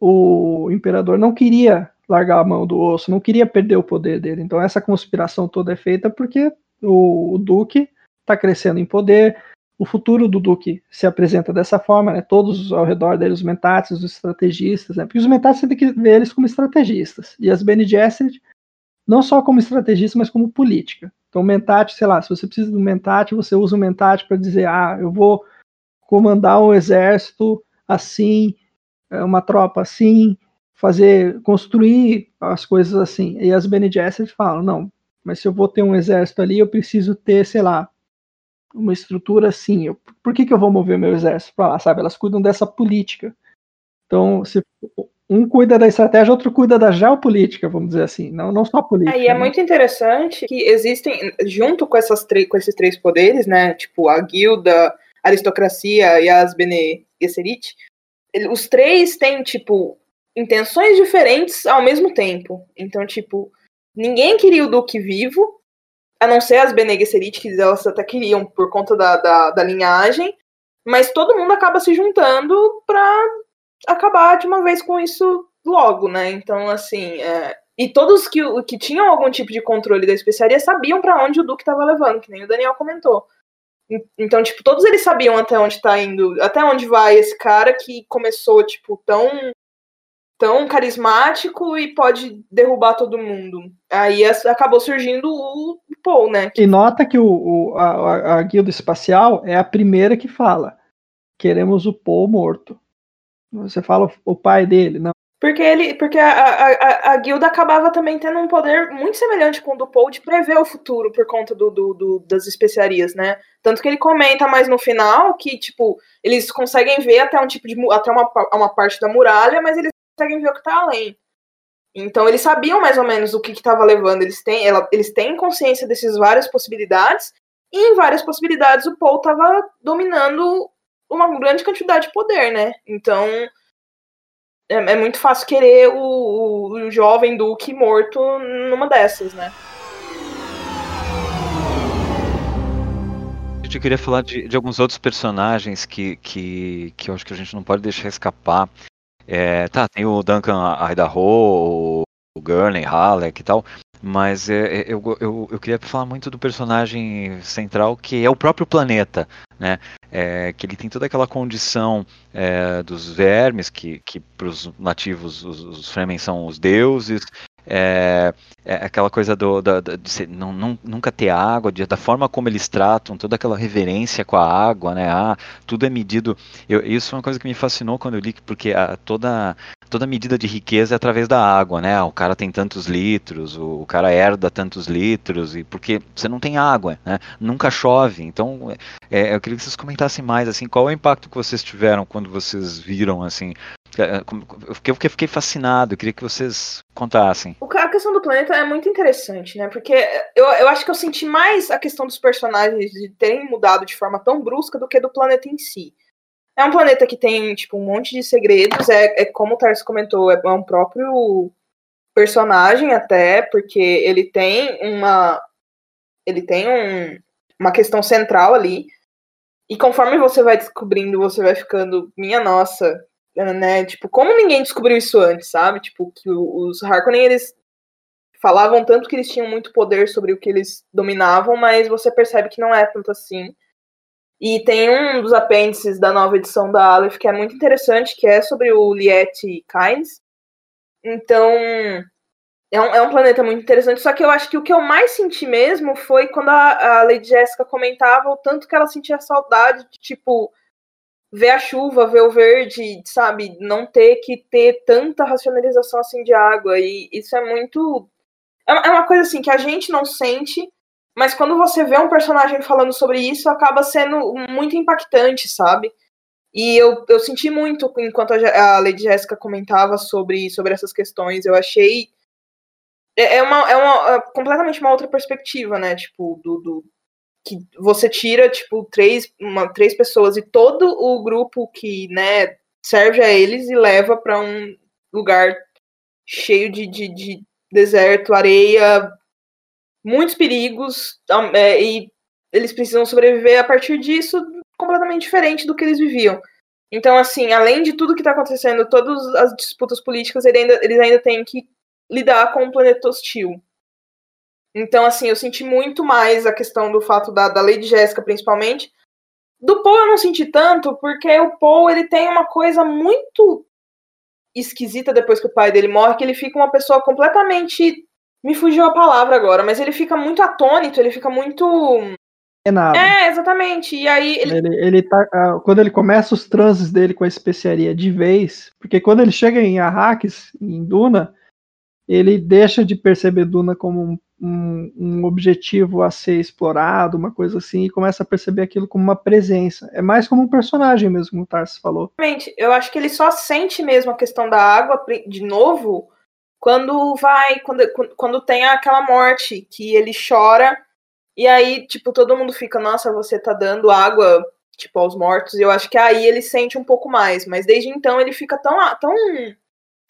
O imperador não queria largar a mão do osso, não queria perder o poder dele. Então essa conspiração toda é feita porque o, o Duque está crescendo em poder, o futuro do Duque se apresenta dessa forma, né? Todos ao redor dele, os mentats, os estrategistas, né? Porque os mentats você tem que ver eles como estrategistas. E as Bene Gesserit, não só como estrategista, mas como política. Então, mentat, sei lá, se você precisa de um mentat, você usa o mentat para dizer, ah, eu vou comandar um exército assim, é, uma tropa assim, fazer, construir as coisas assim. E as Bene Gesserit falam, não, mas se eu vou ter um exército ali, eu preciso ter, sei lá, uma estrutura assim. Eu, por que, que eu vou mover meu exército para lá, sabe? Elas cuidam dessa política. Então, se um cuida da estratégia, outro cuida da geopolítica, vamos dizer assim, não, não só a política. É, e é né? muito interessante que existem, junto com, essas com esses três poderes, né, tipo a guilda, a aristocracia e as Bene Gesserit, os três têm, tipo, intenções diferentes ao mesmo tempo. Então, tipo, ninguém queria o Duque vivo, a não ser as Bene Gesserit, que elas até queriam por conta da, da, da linhagem, mas todo mundo acaba se juntando para acabar de uma vez com isso logo, né? Então, assim, é... e todos que, que tinham algum tipo de controle da especiaria sabiam para onde o Duque estava levando, que nem o Daniel comentou. Então, tipo, todos eles sabiam até onde tá indo, até onde vai esse cara que começou, tipo, tão tão carismático e pode derrubar todo mundo. Aí acabou surgindo o Paul, né? E nota que o, o a, a guilda espacial é a primeira que fala: queremos o Paul morto. Você fala o pai dele, não. Porque ele, porque a, a, a, guilda acabava também tendo um poder muito semelhante com o do Paul de prever o futuro por conta do, do, do, das especiarias, né? Tanto que ele comenta mais no final que, tipo, eles conseguem ver até um tipo de até uma, uma parte da muralha, mas eles conseguem ver o que tá além. Então eles sabiam mais ou menos o que estava levando. Eles têm, ela, eles têm consciência dessas várias possibilidades, e em várias possibilidades o Paul estava dominando uma grande quantidade de poder, né? Então é, é muito fácil querer o, o, o jovem Duque morto numa dessas, né? Eu queria falar de, de, alguns outros personagens que, que, que eu acho que a gente não pode deixar escapar. É, tá, tem o Duncan Idaho, o, Gurney, Halleck e tal, mas é, é, eu, eu, eu queria falar muito do personagem central que é o próprio planeta, né? É, que ele tem toda aquela condição é, dos vermes, que, que para os nativos os, os Fremen são os deuses, é, é, aquela coisa do, da, da, de não, não, nunca ter água, de, da forma como eles tratam, toda aquela reverência com a água, né? Ah, tudo é medido. Eu, isso é uma coisa que me fascinou quando eu li, porque a, toda, toda medida de riqueza é através da água, né? O cara tem tantos litros, o, o cara herda tantos litros, e porque você não tem água, né? Nunca chove. Então, é, eu queria que vocês comentassem mais, assim, qual é o impacto que vocês tiveram quando vocês viram, assim, é, eu fiquei, eu fiquei fascinado, eu queria que vocês contassem. A questão do planeta é muito interessante, né? Porque eu, eu acho que eu senti mais a questão dos personagens de terem mudado de forma tão brusca do que do planeta em si. É um planeta que tem, tipo, um monte de segredos, é, é como o Tarso comentou, é um próprio personagem até, porque ele tem uma. Ele tem um, uma questão central ali. E conforme você vai descobrindo, você vai ficando, minha nossa, né? Tipo, como ninguém descobriu isso antes, sabe? Tipo, que os Harkonnen, eles falavam tanto que eles tinham muito poder sobre o que eles dominavam, mas você percebe que não é tanto assim. E tem um dos apêndices da nova edição da Aleph que é muito interessante, que é sobre o Liet Kynes. Então, é um, é um planeta muito interessante, só que eu acho que o que eu mais senti mesmo foi quando a, a Lady Jessica comentava o tanto que ela sentia saudade de, tipo, ver a chuva, ver o verde, sabe? Não ter que ter tanta racionalização assim de água. E isso é muito. É, é uma coisa assim que a gente não sente, mas quando você vê um personagem falando sobre isso, acaba sendo muito impactante, sabe? E eu, eu senti muito enquanto a Lady Jéssica comentava sobre, sobre essas questões. Eu achei. É, é uma, é uma é completamente uma outra perspectiva, né? Tipo, do, do que você tira, tipo, três, uma, três pessoas e todo o grupo que, né, serve a eles e leva para um lugar cheio de, de, de, deserto, areia, muitos perigos, é, e eles precisam sobreviver a partir disso completamente diferente do que eles viviam. Então, assim, além de tudo que está acontecendo, todas as disputas políticas, eles ainda, eles ainda têm que lidar com um planeta hostil. Então, assim, eu senti muito mais a questão do fato da, da Lady Jéssica, principalmente. Do Paul eu não senti tanto, porque o Paul ele tem uma coisa muito esquisita depois que o pai dele morre, que ele fica uma pessoa completamente. Me fugiu a palavra agora, mas ele fica muito atônito, ele fica muito. é nada. É, exatamente. E aí ele. Ele, ele tá, ah, quando ele começa os transes dele com a especiaria de vez, porque quando ele chega em Arrakis, em Duna, ele deixa de perceber Duna como um, um, um, objetivo a ser explorado, uma coisa assim, e começa a perceber aquilo como uma presença. É mais como um personagem mesmo, como o Tarso falou. Exatamente. Eu acho que ele só sente mesmo a questão da água de novo quando vai, quando, quando tem aquela morte, que ele chora e aí, tipo, todo mundo fica, nossa, você tá dando água, tipo, aos mortos. E eu acho que aí ele sente um pouco mais. Mas desde então ele fica tão, tão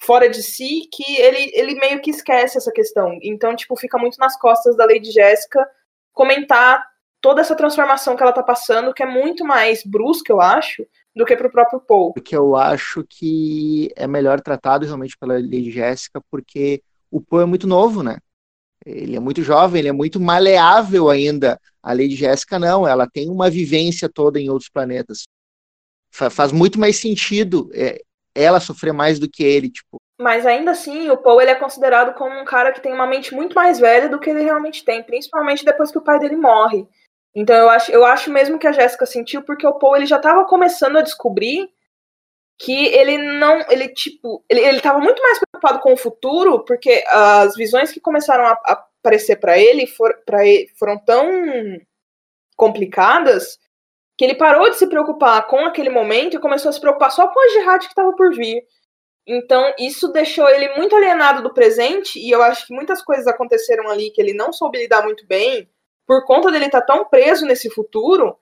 fora de si que ele, ele meio que esquece essa questão. Então, tipo, fica muito nas costas da Lady Jéssica comentar toda essa transformação que ela tá passando, que é muito mais brusca, eu acho, do que pro próprio Paul. Porque eu acho que é melhor tratado realmente pela Lady Jéssica, porque o Paul é muito novo, né? Ele é muito jovem, ele é muito maleável ainda. A Lady Jéssica não, ela tem uma vivência toda em outros planetas. faz muito mais sentido é, ela sofrer mais do que ele, tipo. Mas ainda assim, o Paul ele é considerado como um cara que tem uma mente muito mais velha do que ele realmente tem, principalmente depois que o pai dele morre. Então eu acho, eu acho mesmo que a Jéssica sentiu, porque o Paul ele já estava começando a descobrir que ele não, ele tipo, ele, ele tava muito mais preocupado com o futuro, porque as visões que começaram a, aparecer para ele, for, ele foram tão complicadas que ele parou de se preocupar com aquele momento e começou a se preocupar só com a jihad que estava por vir. Então, isso deixou ele muito alienado do presente, e eu acho que muitas coisas aconteceram ali que ele não soube lidar muito bem, por conta dele estar tá tão preso nesse futuro,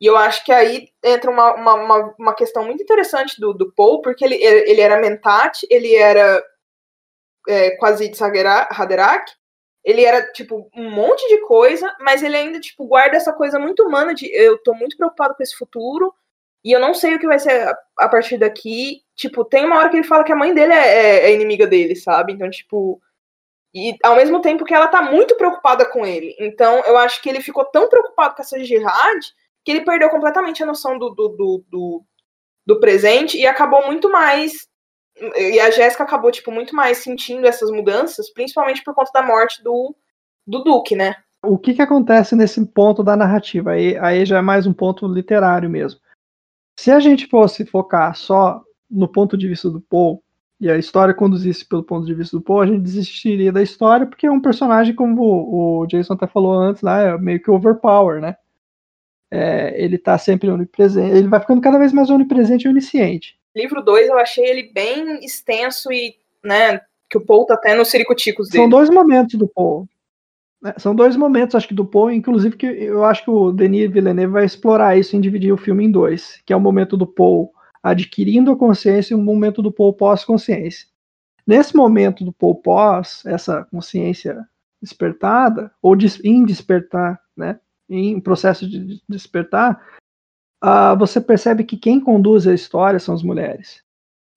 e eu acho que aí entra uma, uma, uma, questão muito interessante do, do Paul, porque ele, ele era Mentat, ele era é, quase de Haderach, ele era, tipo, um monte de coisa, mas ele ainda, tipo, guarda essa coisa muito humana de eu tô muito preocupado com esse futuro, e eu não sei o que vai ser a, a partir daqui. Tipo, tem uma hora que ele fala que a mãe dele é, é, é inimiga dele, sabe? Então, tipo, e ao mesmo tempo que ela tá muito preocupada com ele. Então, eu acho que ele ficou tão preocupado com essa jihad que ele perdeu completamente a noção do, do, do, do, do presente e acabou muito mais. E a Jéssica acabou, tipo, muito mais sentindo essas mudanças, principalmente por conta da morte do, do Duque, né? O que, que acontece nesse ponto da narrativa? Aí, aí já é mais um ponto literário mesmo. Se a gente fosse focar só no ponto de vista do Paul, e a história conduzisse pelo ponto de vista do Paul, a gente desistiria da história, porque é um personagem, como o Jason até falou antes, lá, é meio que overpower, né? é, ele está sempre onipresente, ele vai ficando cada vez mais onipresente e onisciente. Livro 2 eu achei ele bem extenso e, né, que o Paul tá até nos ciricuticos dele. São dois momentos do Paul. Né, são dois momentos, acho que do Paul, inclusive que eu acho que o Denis Villeneuve vai explorar isso em dividir o filme em dois, que é o momento do Paul adquirindo a consciência e o momento do Paul pós-consciência. Nesse momento do Paul pós, essa consciência despertada, ou em despertar, né, em processo de despertar, uh, você percebe que quem conduz a história são as mulheres.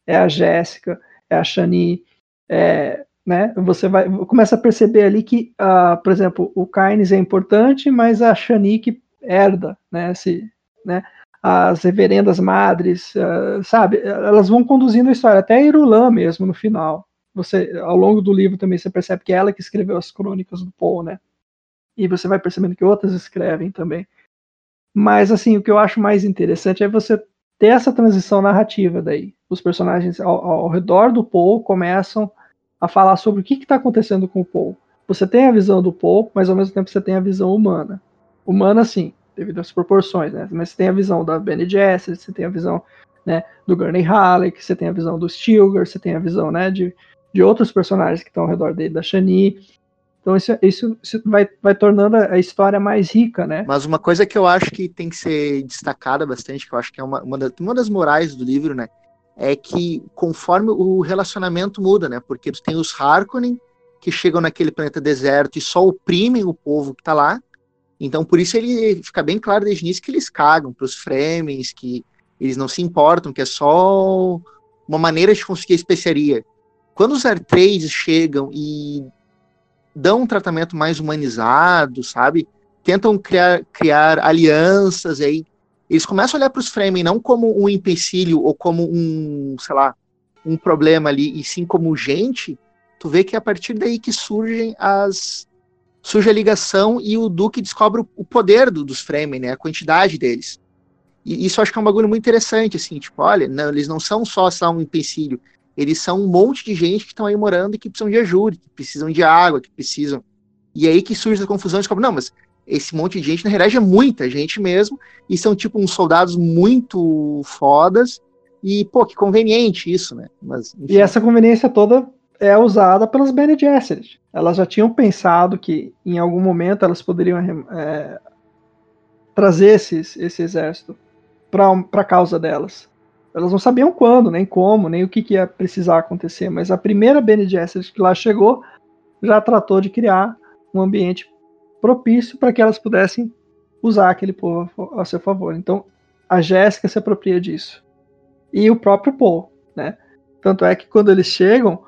É a Jéssica, é a Shani, é, né? Você vai começa a perceber ali que, uh, por exemplo, o Kynes é importante, mas a Shani que herda, né? Se, né? As reverendas madres, uh, sabe? Elas vão conduzindo a história, até a Irulan mesmo no final. Você, ao longo do livro também você percebe que é ela que escreveu as crônicas do Paul, né? e você vai percebendo que outras escrevem também. Mas assim, o que eu acho mais interessante é você ter essa transição narrativa daí. Os personagens ao, ao redor do Paul começam a falar sobre o que está acontecendo com o Paul. Você tem a visão do Paul, mas ao mesmo tempo você tem a visão humana. Humana, sim, devido às proporções, né? Mas você tem a visão da Benny Jesse, você tem a visão né, do Gurney Halleck, você tem a visão do Stilgar, você tem a visão né, de, de outros personagens que estão ao redor dele, da Shani. Então isso, isso, vai, vai tornando a história mais rica, né? Mas uma coisa que eu acho que tem que ser destacada bastante, que eu acho que é uma, uma, das, uma das morais do livro, né? É que conforme o relacionamento muda, né? Porque tu tem os Harkonnen que chegam naquele planeta deserto e só oprimem o povo que tá lá. Então por isso ele fica bem claro desde o início que eles cagam para os Fremens, que eles não se importam, que é só uma maneira de conseguir especiaria. Quando os Artrades chegam e dão um tratamento mais humanizado, sabe? Tentam criar, criar alianças aí. Eles começam a olhar para os Fremen não como um empecilho ou como um, sei lá, um problema ali, e sim como gente. Tu vê que é a partir daí que surgem as surge a ligação e o Duke descobre o poder do, dos Fremen, né? A quantidade deles. E isso acho que é um bagulho muito interessante, assim, tipo, olha, não, eles não são só, só um empecilho, eles são um monte de gente que estão aí morando e que precisam de ajuda, que precisam de água, que precisam. E aí que surge a confusão, descobre, não, mas esse monte de gente, na realidade, é muita gente mesmo, e são, tipo, uns soldados muito fodas, e, pô, que conveniente isso, né? Mas, e essa conveniência toda é usada pelas Bene Gesserit. Elas já tinham pensado que, em algum momento, elas poderiam é, trazer esses, esse exército para a causa delas. Elas não sabiam quando, nem como, nem o que, que ia precisar acontecer, mas a primeira Bene Gesserit que lá chegou já tratou de criar um ambiente propício para que elas pudessem usar aquele povo a seu favor. Então, a Jéssica se apropria disso. E o próprio Paul, né? Tanto é que quando eles chegam,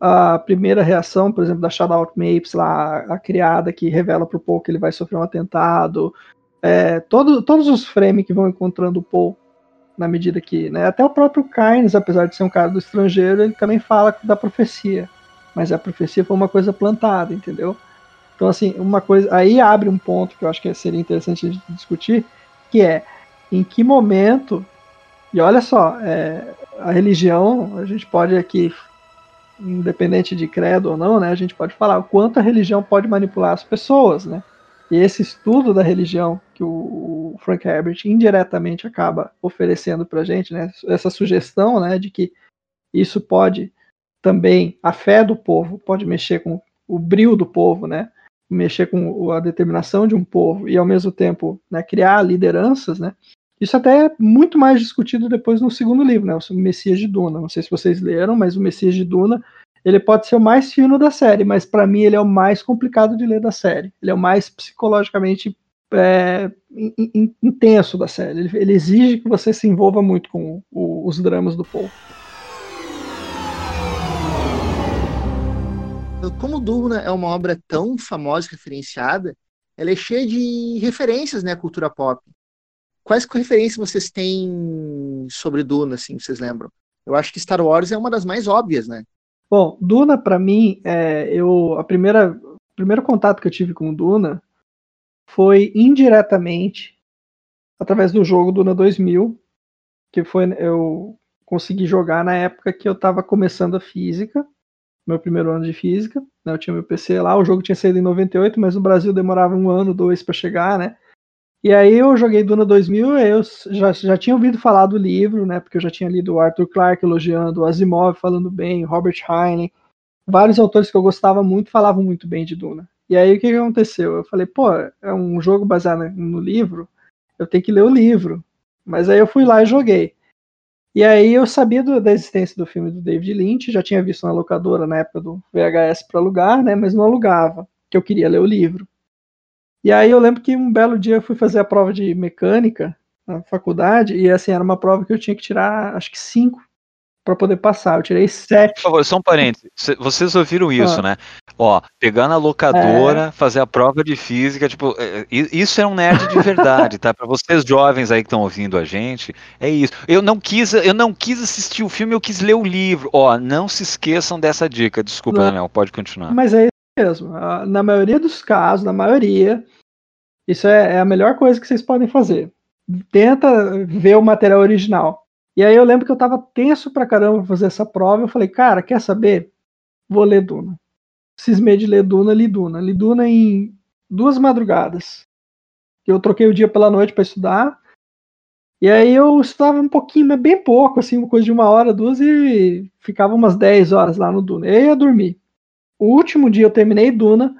a primeira reação, por exemplo, da Shadow Mapes, lá, a criada que revela para o Paul que ele vai sofrer um atentado, é, todo, todos os frames que vão encontrando o Paul na medida que, né, até o próprio Kynes, apesar de ser um cara do estrangeiro, ele também fala da profecia, mas a profecia foi uma coisa plantada, entendeu? Então assim, uma coisa, aí abre um ponto que eu acho que seria interessante discutir, que é em que momento e olha só, é, a religião, a gente pode aqui, independente de credo ou não, né, a gente pode falar o quanto a religião pode manipular as pessoas, né? E esse estudo da religião que o Frank Herbert indiretamente acaba oferecendo para a gente, né, essa sugestão né, de que isso pode também, a fé do povo pode mexer com o brilho do povo, né, mexer com a determinação de um povo e ao mesmo tempo né, criar lideranças, né, isso até é muito mais discutido depois no segundo livro, né, o Messias de Duna. Não sei se vocês leram, mas o Messias de Duna ele pode ser o mais fino da série, mas para mim ele é o mais complicado de ler da série. Ele é o mais psicologicamente é, intenso da série. Ele, ele, exige que você se envolva muito com o, os dramas do povo. Como Duna é uma obra tão famosa e referenciada, ela é cheia de referências né, à cultura pop. Quais referências vocês têm sobre Duna, assim, vocês lembram? Eu acho que Star Wars é uma das mais óbvias, né? Bom, Duna, para mim, é, eu a primeira o primeiro contato que eu tive com Duna foi indiretamente através do jogo Duna 2000, que foi eu consegui jogar na época que eu estava começando a física, meu primeiro ano de física, né, eu tinha meu PC lá, o jogo tinha saído em 98, mas no Brasil demorava um ano, dois para chegar, né? E aí eu joguei Duna 2000, eu já, já tinha ouvido falar do livro, né? Porque eu já tinha lido Arthur Clarke elogiando, Asimov falando bem, Robert Heinlein. Vários autores que eu gostava muito falavam muito bem de Duna. E aí o que, que aconteceu? Eu falei, pô, é um jogo baseado no livro, eu tenho que ler o livro. Mas aí eu fui lá e joguei. E aí eu sabia do, da existência do filme do David Lynch, já tinha visto na locadora na época do VHS para alugar, né? Mas não alugava, que eu queria ler o livro. E aí eu lembro que um belo dia eu fui fazer a prova de mecânica na faculdade, e assim, era uma prova que eu tinha que tirar, acho que cinco para poder passar. Eu tirei sete. Por favor, só um parênteses. Vocês ouviram isso, ah. né? Ó, pegar na locadora, é. fazer a prova de física, tipo, é, é, isso é um nerd de verdade, tá? Para vocês jovens aí que estão ouvindo a gente, é isso. Eu não quis, eu não quis assistir o filme, eu quis ler o livro. Ó, não se esqueçam dessa dica. Desculpa, Daniel, pode continuar. Mas é mesmo. Na maioria dos casos, na maioria, isso é, é a melhor coisa que vocês podem fazer. Tenta ver o material original. E aí eu lembro que eu tava tenso pra caramba pra fazer essa prova. Eu falei, cara, quer saber? Vou ler Duna. Cismei de ler Duna, li Duna. Li Duna em duas madrugadas. Eu troquei o dia pela noite para estudar. E aí eu estudava um pouquinho, mas bem pouco, assim, coisa de uma hora, duas, e ficava umas 10 horas lá no Duna. E aí ia dormir. O último dia eu terminei Duna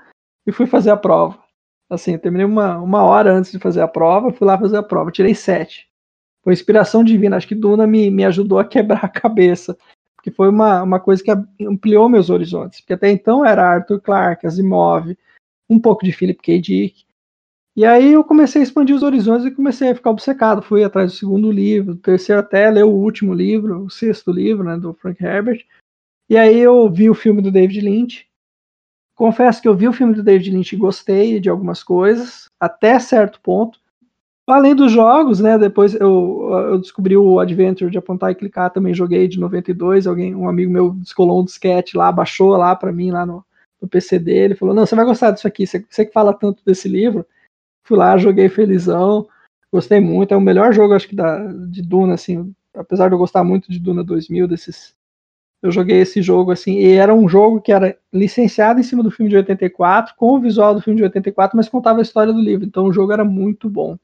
e fui fazer a prova. Assim, eu terminei uma, uma hora antes de fazer a prova, fui lá fazer a prova, tirei sete. Foi inspiração divina, acho que Duna me, me ajudou a quebrar a cabeça, porque foi uma, uma coisa que ampliou meus horizontes, porque até então era Arthur Clarke, Asimov, um pouco de Philip K. Dick, e aí eu comecei a expandir os horizontes e comecei a ficar obcecado. Fui atrás do segundo livro, do terceiro até ler o último livro, o sexto livro, né, do Frank Herbert. E aí eu vi o filme do David Lynch. Confesso que eu vi o filme do David Lynch e gostei de algumas coisas, até certo ponto. Além dos jogos, né? Depois eu, eu descobri o Adventure de apontar e clicar, também joguei de 92. Alguém, um amigo meu descolou um disquete lá, baixou lá para mim lá no, no PC dele, falou, não, você vai gostar disso aqui, você, você que fala tanto desse livro. Fui lá, joguei felizão, gostei muito, é o melhor jogo, acho que, da, de Duna, assim, apesar de eu gostar muito de Duna 2000, desses eu joguei esse jogo assim, e era um jogo que era licenciado em cima do filme de 84, com o visual do filme de 84, mas contava a história do livro, então o jogo era muito bom.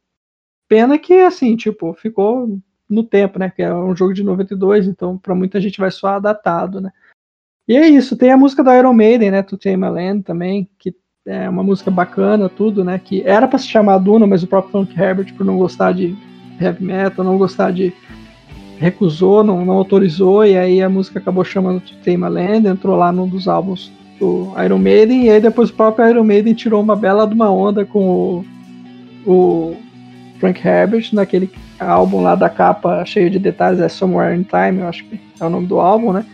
Pena que, assim, tipo, ficou no tempo, né, que é um jogo de 92, então para muita gente vai soar datado, né. E é isso, tem a música do Iron Maiden, né, To Tame a Land também, que é uma música bacana, tudo, né, que era para se chamar Duna, mas o próprio Frank Herbert, por não gostar de heavy metal, não gostar de recusou, não, não autorizou, e aí a música acabou chamando de Tema Land, entrou lá num dos álbuns do Iron Maiden, e aí depois o próprio Iron Maiden tirou uma bela de uma onda com o, o Frank Herbert, naquele álbum lá da capa cheio de detalhes, é Somewhere in Time, eu acho que é o nome do álbum, né?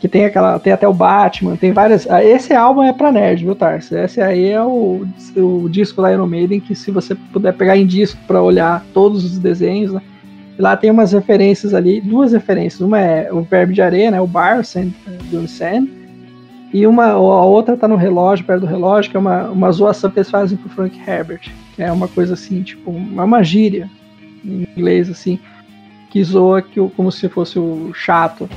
Que tem aquela. Tem até o Batman, tem várias. Ah, esse álbum é pra nerd, viu, Tarso? Esse aí é o, o disco da Iron Maiden, que se você puder pegar em disco para olhar todos os desenhos, né? Lá tem umas referências ali, duas referências. Uma é o verbo de areia, né? O bar, sand, do sand. E uma, a outra tá no relógio, perto do relógio, que é uma, uma zoação que eles fazem pro Frank Herbert. Que é uma coisa assim, tipo, uma gíria em inglês, assim, que zoa que, como se fosse o chato.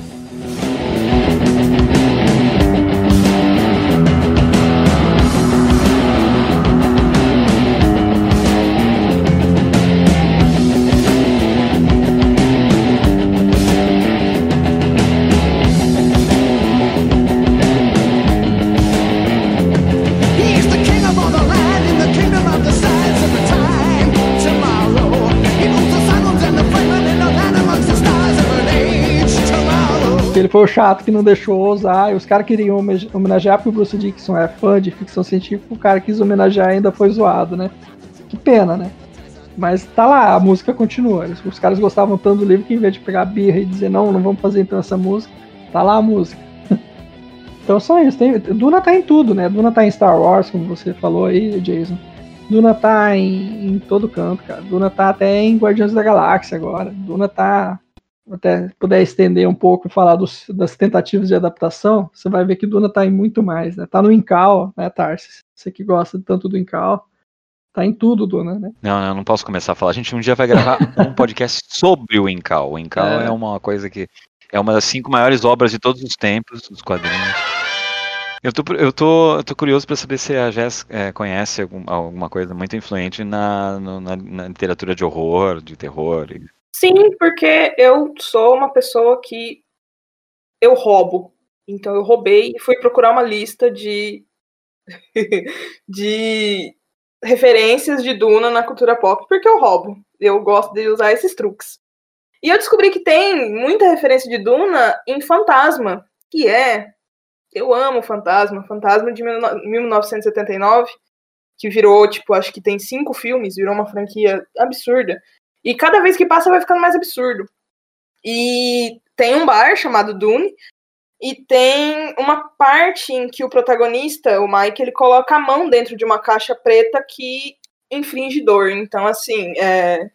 Ele foi o chato que não deixou usar, e os caras queriam homenagear porque o Bruce Dixon é fã de ficção científica, o cara quis homenagear e ainda foi zoado, né? Que pena, né? Mas tá lá, a música continua. Os caras gostavam tanto do livro que em vez de pegar birra e dizer não, não vamos fazer então essa música, tá lá a música. então só isso. Tem, Duna tá em tudo, né? Duna tá em Star Wars, como você falou aí, Jason. Duna tá em, em todo canto, cara. Duna tá até em Guardiões da Galáxia agora. Duna tá até puder estender um pouco e falar dos, das tentativas de adaptação, você vai ver que Duna está em muito mais, né? Tá no Incal, né, Tarsis? Você que gosta tanto do Incal, tá em tudo, Duna, né? Não, eu não posso começar a falar. A gente um dia vai gravar um podcast sobre o Incal. O Incal é. é uma coisa que é uma das cinco maiores obras de todos os tempos dos quadrinhos. Eu tô, eu tô, eu tô curioso para saber se a Jess é, conhece algum, alguma coisa muito influente na, no, na, na, literatura de horror, de terror. Sim, porque eu sou uma pessoa que eu roubo. Então eu roubei e fui procurar uma lista de de referências de Duna na cultura pop, porque eu roubo. Eu gosto de usar esses truques. E eu descobri que tem muita referência de Duna em Fantasma, que é eu amo Fantasma, Fantasma de 1979, que virou, tipo, acho que tem cinco filmes, virou uma franquia absurda. E cada vez que passa vai ficando mais absurdo. E tem um bar chamado Dune, e tem uma parte em que o protagonista, o Mike, ele coloca a mão dentro de uma caixa preta que infringe dor. Então, assim, é...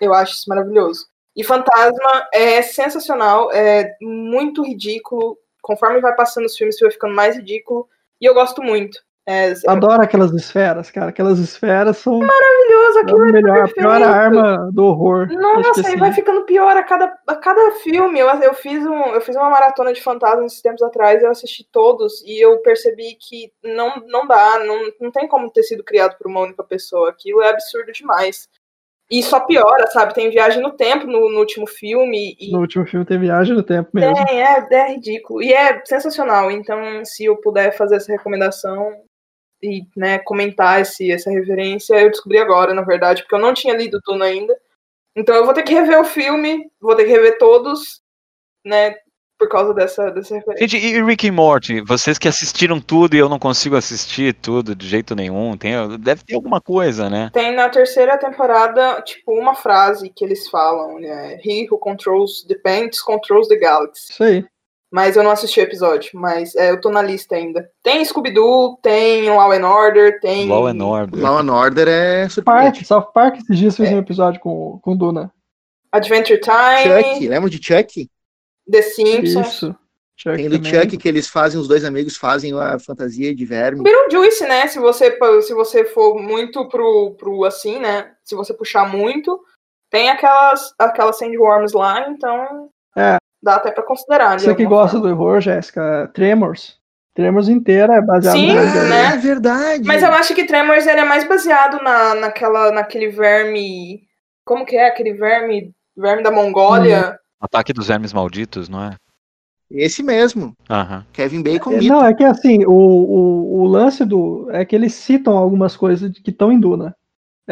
eu acho isso maravilhoso. E Fantasma é sensacional, é muito ridículo. Conforme vai passando os filmes, vai ficando mais ridículo. E eu gosto muito. É, Adoro aquelas esferas, cara. Aquelas esferas são. Maravilhoso, aquilo é melhor, a pior arma do horror. Nossa, e vai ficando pior a cada, a cada filme. Eu, eu, fiz um, eu fiz uma maratona de fantasmas esses tempos atrás, eu assisti todos e eu percebi que não, não dá, não, não tem como ter sido criado por uma única pessoa. Aquilo é absurdo demais. E só piora, sabe? Tem viagem no tempo no, no último filme. E... No último filme tem viagem no tempo mesmo. Tem, é, é ridículo. E é sensacional. Então, se eu puder fazer essa recomendação, e né, comentar esse, essa referência, eu descobri agora, na verdade, porque eu não tinha lido tudo ainda. Então eu vou ter que rever o filme, vou ter que rever todos, né, por causa dessa, dessa referência. Gente, e Rick e Morty, vocês que assistiram tudo e eu não consigo assistir tudo de jeito nenhum, tem, deve ter alguma coisa, né? Tem na terceira temporada, tipo, uma frase que eles falam, né? He who controls the paints controls the galaxy. Isso aí. Mas eu não assisti o episódio, mas é, eu tô na lista ainda. Tem Scooby-Doo, tem Law and Order, tem... Law and Order. Law and Order é surpreendente. South Park esses dias fez é. um episódio com, com Duna. Adventure Time. Chuck, lembra de Chuck? The Simpsons. Isso. Chuck Tem do também. Chuck que eles fazem, os dois amigos fazem a fantasia de verme. Beetlejuice, né? Se você, se você for muito pro, pro assim, né? Se você puxar muito, tem aquelas, aquelas sandworms lá, então É. dá até pra considerar. de Você que gosta forma. do horror, Jéssica, Tremors. Tremors inteira é baseada Sim, no Ah, né? é verdade. Mas eu acho que Tremors ele é mais baseado na, naquela, naquele verme. Como que é? Aquele verme. Verme da Mongólia. Ataque dos vermes malditos, não é? Esse mesmo, Aham. Kevin Bacon É, mito. Não, é que assim, o, o, o lance do. É que eles citam algumas coisas que estão em Duna.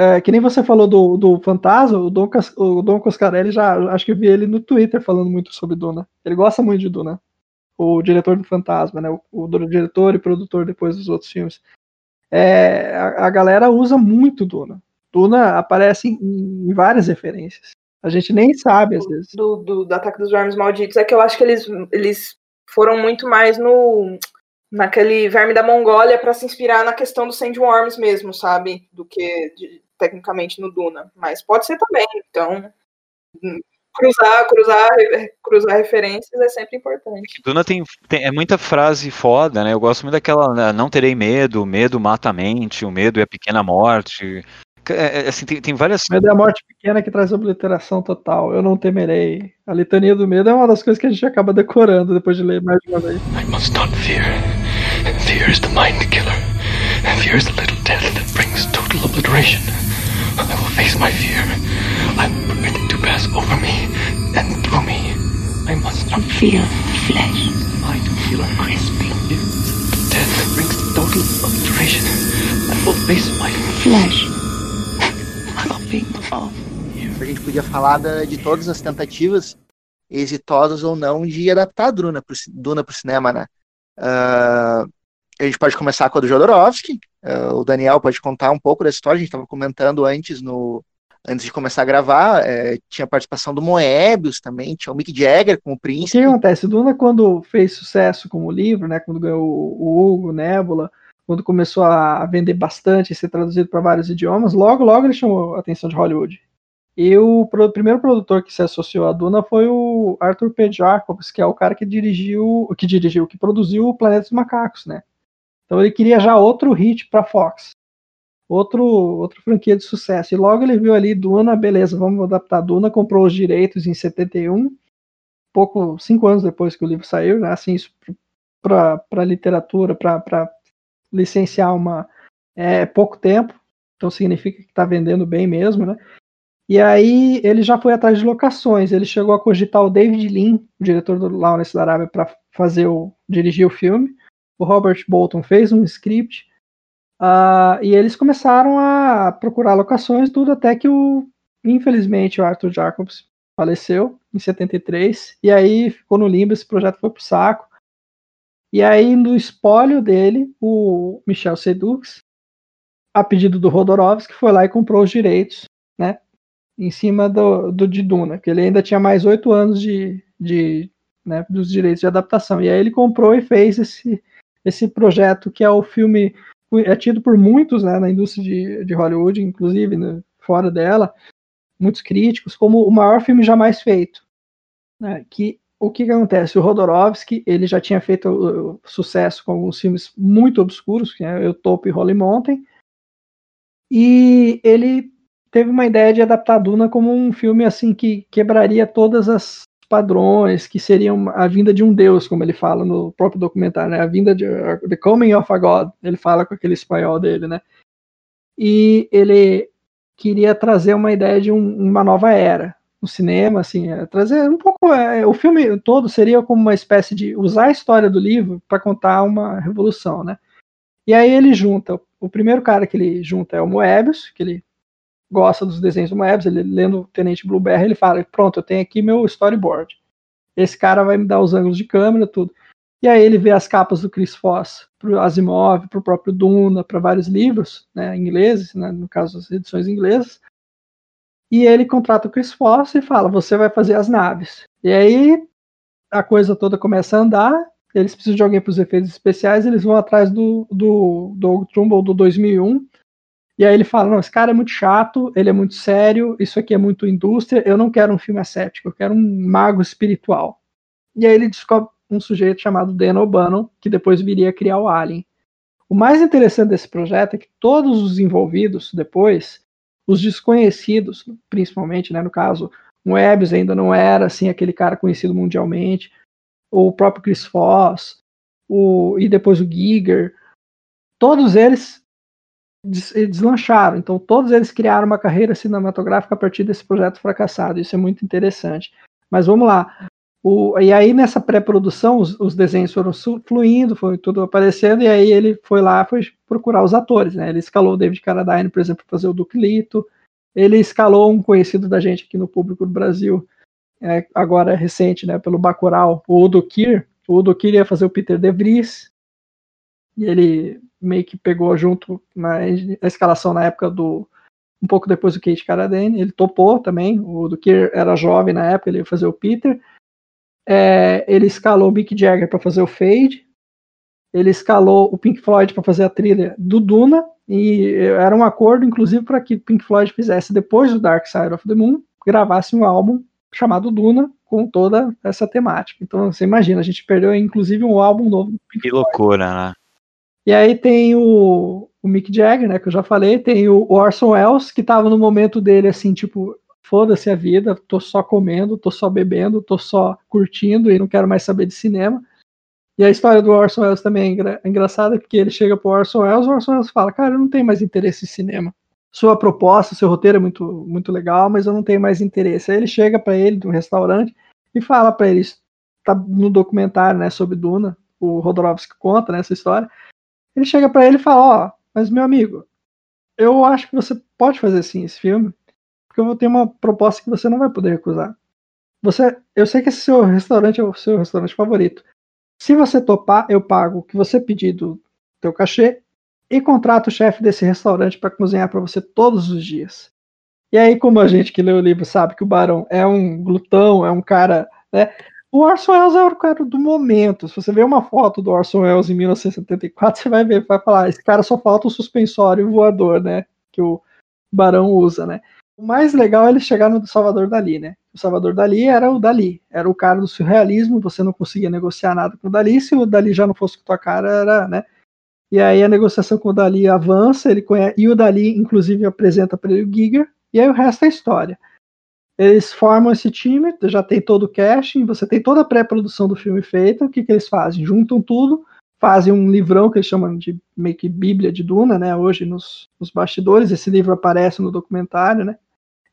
É, que nem você falou do, do Fantasma, o Dom, o Dom Coscarelli já. Acho que eu vi ele no Twitter falando muito sobre Duna. Ele gosta muito de Duna. O diretor do Fantasma, né? O, o diretor e produtor depois dos outros filmes. É, a, a galera usa muito Duna. Duna aparece em, em várias referências. A gente nem sabe, às vezes. do, do, do Ataque dos Vermes Malditos. É que eu acho que eles, eles foram muito mais no. Naquele verme da Mongólia pra se inspirar na questão dos sandworms mesmo, sabe? Do que de- tecnicamente no Duna. Mas pode ser também. Então, hum, cruzar, cruzar, cruzar referências é sempre importante. Duna tem, tem- é muita frase foda, né? Eu gosto muito daquela né, não terei medo, medo mata a mente, o medo é a pequena morte. É, é, assim, tem, tem várias. Medo é a morte pequena que traz obliteração total. Eu não temerei. A litania do medo é uma das coisas que a gente acaba decorando depois de ler mais de uma vez. I must not fear. Fear is the mind killer. Fear is the little death that brings total obliteration. My fear. I will permit it to pass over me and through me. I must not Feel flesh mind killer. crisping. Death brings total obliteration. I will face my Flesh popping off. A gente podia falar de todas as tentativas, exitosas ou não, de adaptar a Duna Duna pro cinema, né? Ah, a gente pode começar com a do Jodorowsky. Ah, o Daniel pode contar um pouco da história. A gente estava comentando antes no antes de começar a gravar. eh, tinha participação do Moebius também, tinha o Mick Jagger como O que príncipe. acontece? Duna, quando fez sucesso como livro, né, quando ganhou o o Hugo, Nebula, quando começou a vender bastante e ser traduzido para vários idiomas, logo, logo ele chamou a atenção de Hollywood. E o pro- primeiro produtor que se associou a Duna foi o Arthur P. Jacobs, que é o cara que dirigiu, que dirigiu, que produziu o Planeta dos Macacos, né? Então ele queria já outro hit para Fox, outro, outra franquia de sucesso. E logo ele viu ali Duna, beleza, vamos adaptar Duna, comprou os direitos em 71 pouco, cinco anos depois que o livro saiu, né? Assim, isso para literatura, para licenciar uma é pouco tempo, então significa que está vendendo bem mesmo, né? E aí ele já foi atrás de locações, ele chegou a cogitar o David Lean, o diretor do Lawrence da Arábia, para fazer o dirigir o filme. O Robert Bolton fez um script ah, e eles começaram a procurar locações, tudo até que o infelizmente o Arthur Jacobs faleceu em 73, e aí ficou no limbo, esse projeto foi pro saco. E aí, no espólio dele, o Michel Sedux, a pedido do Rodorovsky, foi lá e comprou os direitos, né? Em cima do, do de Duna, que ele ainda tinha mais oito anos de, de né, dos direitos de adaptação. E aí ele comprou e fez esse, esse projeto que é o filme é tido por muitos né, na indústria de, de Hollywood, inclusive né, fora dela, muitos críticos, como o maior filme jamais feito. Né, que o que, que acontece? O Rodorovsky ele já tinha feito uh, sucesso com alguns filmes muito obscuros, que é Utopia e Holy Mountain, e ele teve uma ideia de adaptar Duna como um filme assim que quebraria todas as padrões, que seriam a vinda de um deus, como ele fala no próprio documentário, né? A vinda de uh, The Coming of a God. Ele fala com aquele espanhol dele, né? E ele queria trazer uma ideia de um, uma nova era no cinema, assim, é, trazer um pouco. É, o filme todo seria como uma espécie de usar a história do livro para contar uma revolução, né? E aí ele junta. O primeiro cara que ele junta é o Moebius, que ele gosta dos desenhos do Moebius, ele lendo Tenente Blueberry, ele fala: Pronto, eu tenho aqui meu storyboard. Esse cara vai me dar os ângulos de câmera, tudo. E aí ele vê as capas do Chris Foss para o Asimov, para o próprio Duna, para vários livros, né, ingleses, né, no caso as edições inglesas. E ele contrata o Chris Foss e fala: Você vai fazer as naves. E aí a coisa toda começa a andar. Eles precisam de alguém para os efeitos especiais. Eles vão atrás do, do Doug Trumbull do 2001. E aí ele fala: Não, esse cara é muito chato, ele é muito sério, isso aqui é muito indústria. Eu não quero um filme ascético, eu quero um mago espiritual. E aí ele descobre, um sujeito chamado Dan O'Bannon, que depois viria a criar o Alien. O mais interessante desse projeto é que todos os envolvidos depois, os desconhecidos, principalmente, né, no caso, o Ebbs ainda não era assim aquele cara conhecido mundialmente, o próprio Chris Foss, o, e depois o Giger, todos eles deslancharam. Então, todos eles criaram uma carreira cinematográfica a partir desse projeto fracassado. Isso é muito interessante. Mas vamos lá. O, e aí, nessa pré-produção, os, os, desenhos foram fluindo, foi tudo aparecendo, e aí ele foi lá foi procurar os atores. Né? Ele escalou o David Carradine, por exemplo, para fazer o Duke Lito. Ele escalou um conhecido da gente aqui no público do Brasil, é, agora recente, né, pelo Bacurau, o Udo Kier. O Udo Kier ia fazer o Peter De Vries, e ele meio que pegou junto na, na escalação na época do um pouco depois do Kate Carradine, ele topou também, o do Kier era jovem na época, ele ia fazer o Peter, é, ele escalou o Mick Jagger para fazer o Fade, ele escalou o Pink Floyd para fazer a trilha do Duna, e era um acordo, inclusive, para que o Pink Floyd fizesse, depois do Dark Side of the Moon, gravasse um álbum chamado Duna, com toda essa temática. Então, você imagina, a gente perdeu, inclusive, um álbum novo. que loucura, né? E aí tem o, o Mick Jagger, né, que eu já falei, tem o Orson Welles, que tava no momento dele, assim, tipo, foda-se a vida, tô só comendo, tô só bebendo, tô só curtindo e não quero mais saber de cinema. E a história do Orson Welles também é, é engraçada, porque ele chega pro Orson Welles, o Orson Welles fala, cara, eu não tenho mais interesse em cinema. Sua proposta, seu roteiro é muito, muito legal, mas eu não tenho mais interesse. Aí ele chega para ele no restaurante e fala para ele, tá no documentário, né, sobre Duna, o Rodorovsky conta né, essa história, ele chega para ele e fala, ó, oh, mas meu amigo, eu acho que você pode fazer sim esse filme, porque eu vou ter uma proposta que você não vai poder recusar. Você, eu sei que esse seu restaurante é o seu restaurante favorito. Se você topar, eu pago o que você pedir do teu cachê e contrato o chefe desse restaurante para cozinhar para você todos os dias. E aí, como a gente que lê o livro sabe que o Barão é um glutão, é um cara, né? O Orson Welles é o cara do momento. Se você ver uma foto do Orson Welles em 1974, você vai ver, vai falar, esse cara só falta o suspensório voador, né? Que o Barão usa, né? O mais legal é ele chegar no Salvador Dali, né? O Salvador Dali era o Dali, era o cara do surrealismo, você não conseguia negociar nada com o Dali, se o Dali já não fosse com tua cara, era, né? E aí a negociação com o Dali avança, ele conhece, e o Dali, inclusive, apresenta para ele o Giger, e aí o resto é história. Eles formam esse time, já tem todo o casting, você tem toda a pré-produção do filme feita. O que, que eles fazem? Juntam tudo, fazem um livrão que eles chamam de meio que Bíblia de Duna, né? Hoje nos, nos bastidores. Esse livro aparece no documentário, né?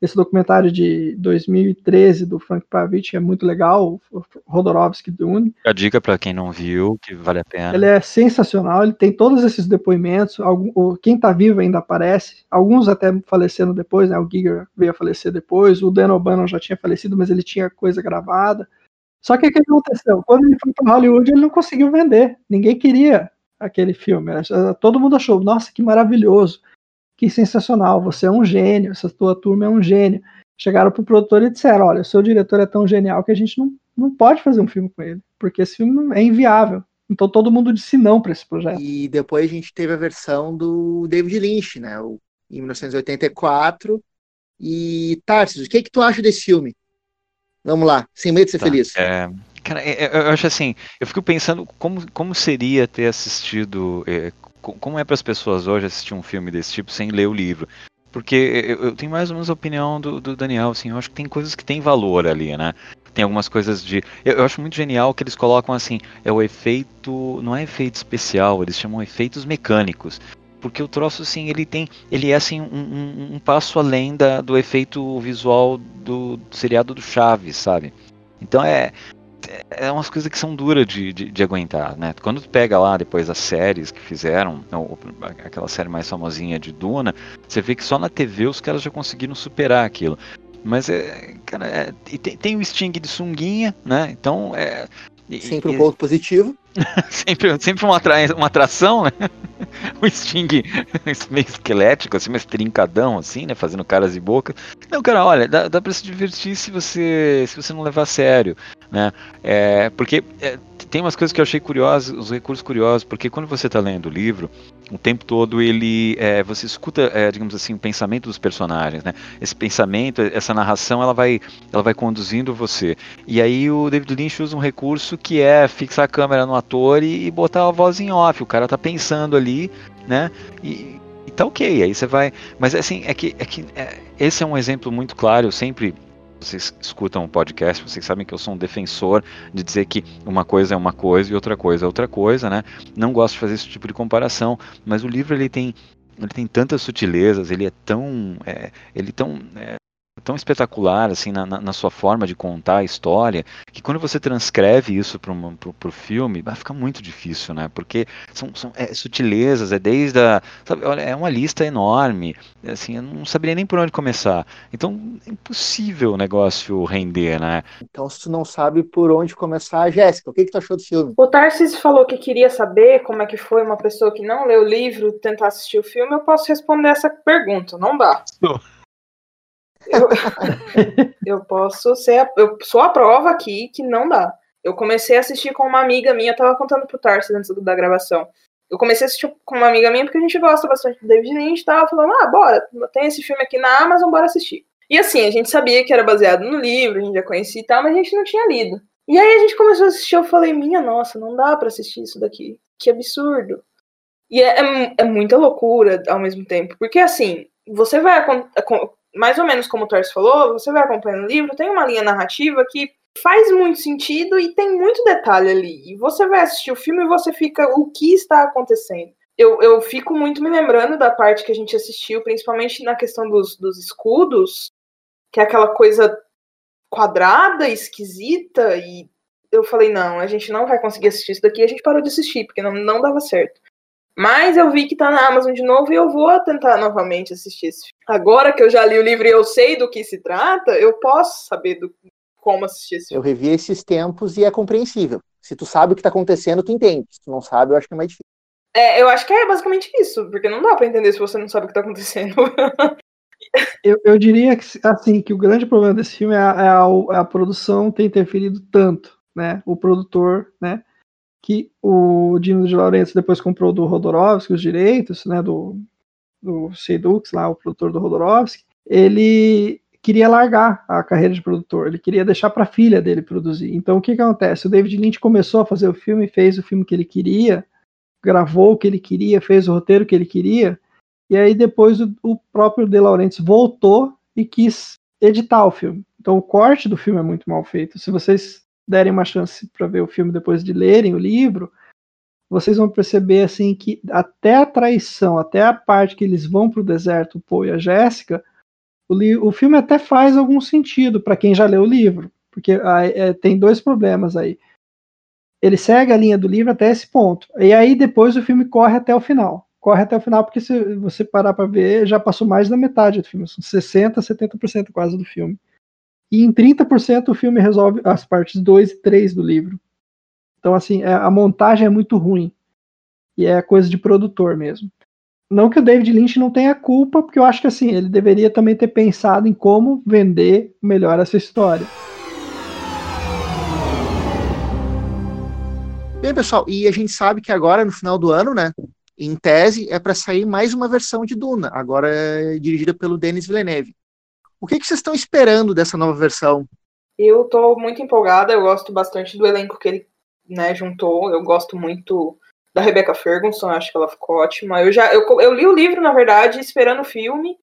Esse documentário de 2013 do Frank Pavich é muito legal, Rodorovsky Dune. A dica para quem não viu, que vale a pena. Ele é sensacional, ele tem todos esses depoimentos, algum, quem está vivo ainda aparece, alguns até faleceram depois, né? O Giger veio a falecer depois, o Dan O'Bannon já tinha falecido, mas ele tinha coisa gravada. Só que o que aconteceu? Quando ele foi para Hollywood, ele não conseguiu vender. Ninguém queria aquele filme. Todo mundo achou, nossa, que maravilhoso que sensacional, você é um gênio, essa tua turma é um gênio. Chegaram pro produtor e disseram, olha, o seu diretor é tão genial que a gente não, não pode fazer um filme com ele, porque esse filme é inviável. Então todo mundo disse não para esse projeto. E depois a gente teve a versão do David Lynch, né, em 1984. E Tarsis, o que é que tu acha desse filme? Vamos lá, sem medo de ser tá, feliz. É, cara, é, eu acho assim, eu fico pensando como, como seria ter assistido, é, como é para as pessoas hoje assistir um filme desse tipo sem ler o livro? Porque eu, eu tenho mais ou menos a opinião do, do, Daniel, assim, eu acho que tem coisas que tem valor ali, né? Tem algumas coisas de. Eu, eu, acho muito genial que eles colocam assim, é o efeito. Não é efeito especial, eles chamam efeitos mecânicos. Porque o troço, assim, ele tem. Ele é assim, um, um, um passo além da, do efeito visual do, do seriado do Chaves, sabe? Então é é umas coisas que são duras de, de, de, aguentar, né? Quando tu pega lá depois as séries que fizeram, ou, aquela série mais famosinha de Duna, você vê que só na TV os caras já conseguiram superar aquilo. Mas é, cara, é, tem, tem, o Sting de sunguinha, né? Então é. Sempre um ponto positivo. sempre, sempre uma, uma atração, né? o Sting meio esquelético, assim, mais trincadão, assim, né? Fazendo caras e bocas. Não, cara, olha, dá, dá pra se divertir se você, se você não levar a sério. né? É, porque é, tem umas coisas que eu achei curiosas, os recursos curiosos, porque quando você está lendo o livro, o tempo todo ele, é, você escuta, é, digamos assim, o pensamento dos personagens, né? Esse pensamento, essa narração, ela vai, ela vai conduzindo você. E aí o David Lynch usa um recurso que é fixar a câmera no ator e, e botar a voz em off. O cara tá pensando ali, né? E, e tá ok. Aí você vai, mas assim é que, é que é, esse é um exemplo muito claro. Eu sempre vocês escutam o um podcast, vocês sabem que eu sou um defensor de dizer que uma coisa é uma coisa e outra coisa é outra coisa, né? Não gosto de fazer esse tipo de comparação, mas o livro ele tem ele tem tantas sutilezas, ele é tão é, ele tão é, tão espetacular assim na, na, na, sua forma de contar a história que quando você transcreve isso para o filme vai ficar muito difícil, né? Porque são, são é, sutilezas, é desde a sabe, olha, é uma lista enorme, assim, eu não saberia nem por onde começar. Então é impossível o negócio render, né? Então se tu não sabe por onde começar, Jéssica, o que que tu achou do filme? O Tarsis falou que queria saber como é que foi uma pessoa que não leu o livro tentar assistir o filme. Eu posso responder essa pergunta, não dá. Eu, eu posso ser. Eu sou a prova aqui que não dá. Eu comecei a assistir com uma amiga minha, eu tava contando pro Tarsis antes da gravação. Eu comecei a assistir com uma amiga minha porque a gente gosta bastante do David Lynch e tava falando, ah, bora, tem esse filme aqui na Amazon, bora assistir. E assim, a gente sabia que era baseado no livro, a gente já conhecia e tal, mas a gente não tinha lido. E aí a gente começou a assistir, eu falei, minha nossa, não dá para assistir isso daqui. Que absurdo. E é, é, é, muita loucura ao mesmo tempo. Porque assim, você vai mais ou menos como o Torres falou, você vai acompanhando o livro, tem uma linha narrativa que faz muito sentido e tem muito detalhe ali. E você vai assistir o filme e você fica, o que está acontecendo? Eu, eu fico muito me lembrando da parte que a gente assistiu, principalmente na questão dos, dos escudos, que é aquela coisa quadrada, esquisita, e eu falei, não, a gente não vai conseguir assistir isso daqui, a gente parou de assistir, porque não, não dava certo. Mas eu vi que tá na Amazon de novo e eu vou tentar novamente assistir esse filme. Agora que eu já li o livro e eu sei do que se trata, eu posso saber do, como assistir esse filme. Eu revi esses tempos e é compreensível. Se tu sabe o que tá acontecendo, tu entende. Se tu não sabe, eu acho que é mais difícil. É, eu acho que é basicamente isso, porque não dá para entender se você não sabe o que tá acontecendo. eu, eu, diria que assim que o grande problema desse filme é a, é a, é a produção ter interferido tanto, né? O produtor, né? Que o Dino de Laurentiis depois comprou do Rodorovsky os direitos, né, do, do Seidux, lá, o produtor do Rodorovsky, ele queria largar a carreira de produtor, ele queria deixar para a filha dele produzir. Então o que, que acontece? O David Lynch começou a fazer o filme, fez o filme que ele queria, gravou o que ele queria, fez o roteiro que ele queria, e aí depois o, o próprio De Laurentiis voltou e quis editar o filme. Então o corte do filme é muito mal feito. Se vocês derem uma chance para ver o filme depois de lerem o livro, vocês vão perceber assim que até a traição, até a parte que eles vão para o deserto, o Poe e a Jéssica, o, o, filme até faz algum sentido para quem já leu o livro, porque é, tem dois problemas aí. Ele segue a linha do livro até esse ponto, e aí depois o filme corre até o final. Corre até o final, porque se você parar para ver, já passou mais da metade do filme, 60, 70% quase do filme. E em 30% o filme resolve as partes 2 e 3 do livro. Então, assim, é, a montagem é muito ruim. E é coisa de produtor mesmo. Não que o David Lynch não tenha culpa, porque eu acho que assim, ele deveria também ter pensado em como vender melhor essa história. Bem, pessoal, e a gente sabe que agora, no final do ano, né, em tese, é para sair mais uma versão de Duna, agora é dirigida pelo Denis Villeneuve. O que, que vocês estão esperando dessa nova versão? Eu estou muito empolgada, eu gosto bastante do elenco que ele né, juntou, eu gosto muito da Rebecca Ferguson, acho que ela ficou ótima. Eu já eu, eu li o livro, na verdade, esperando o filme,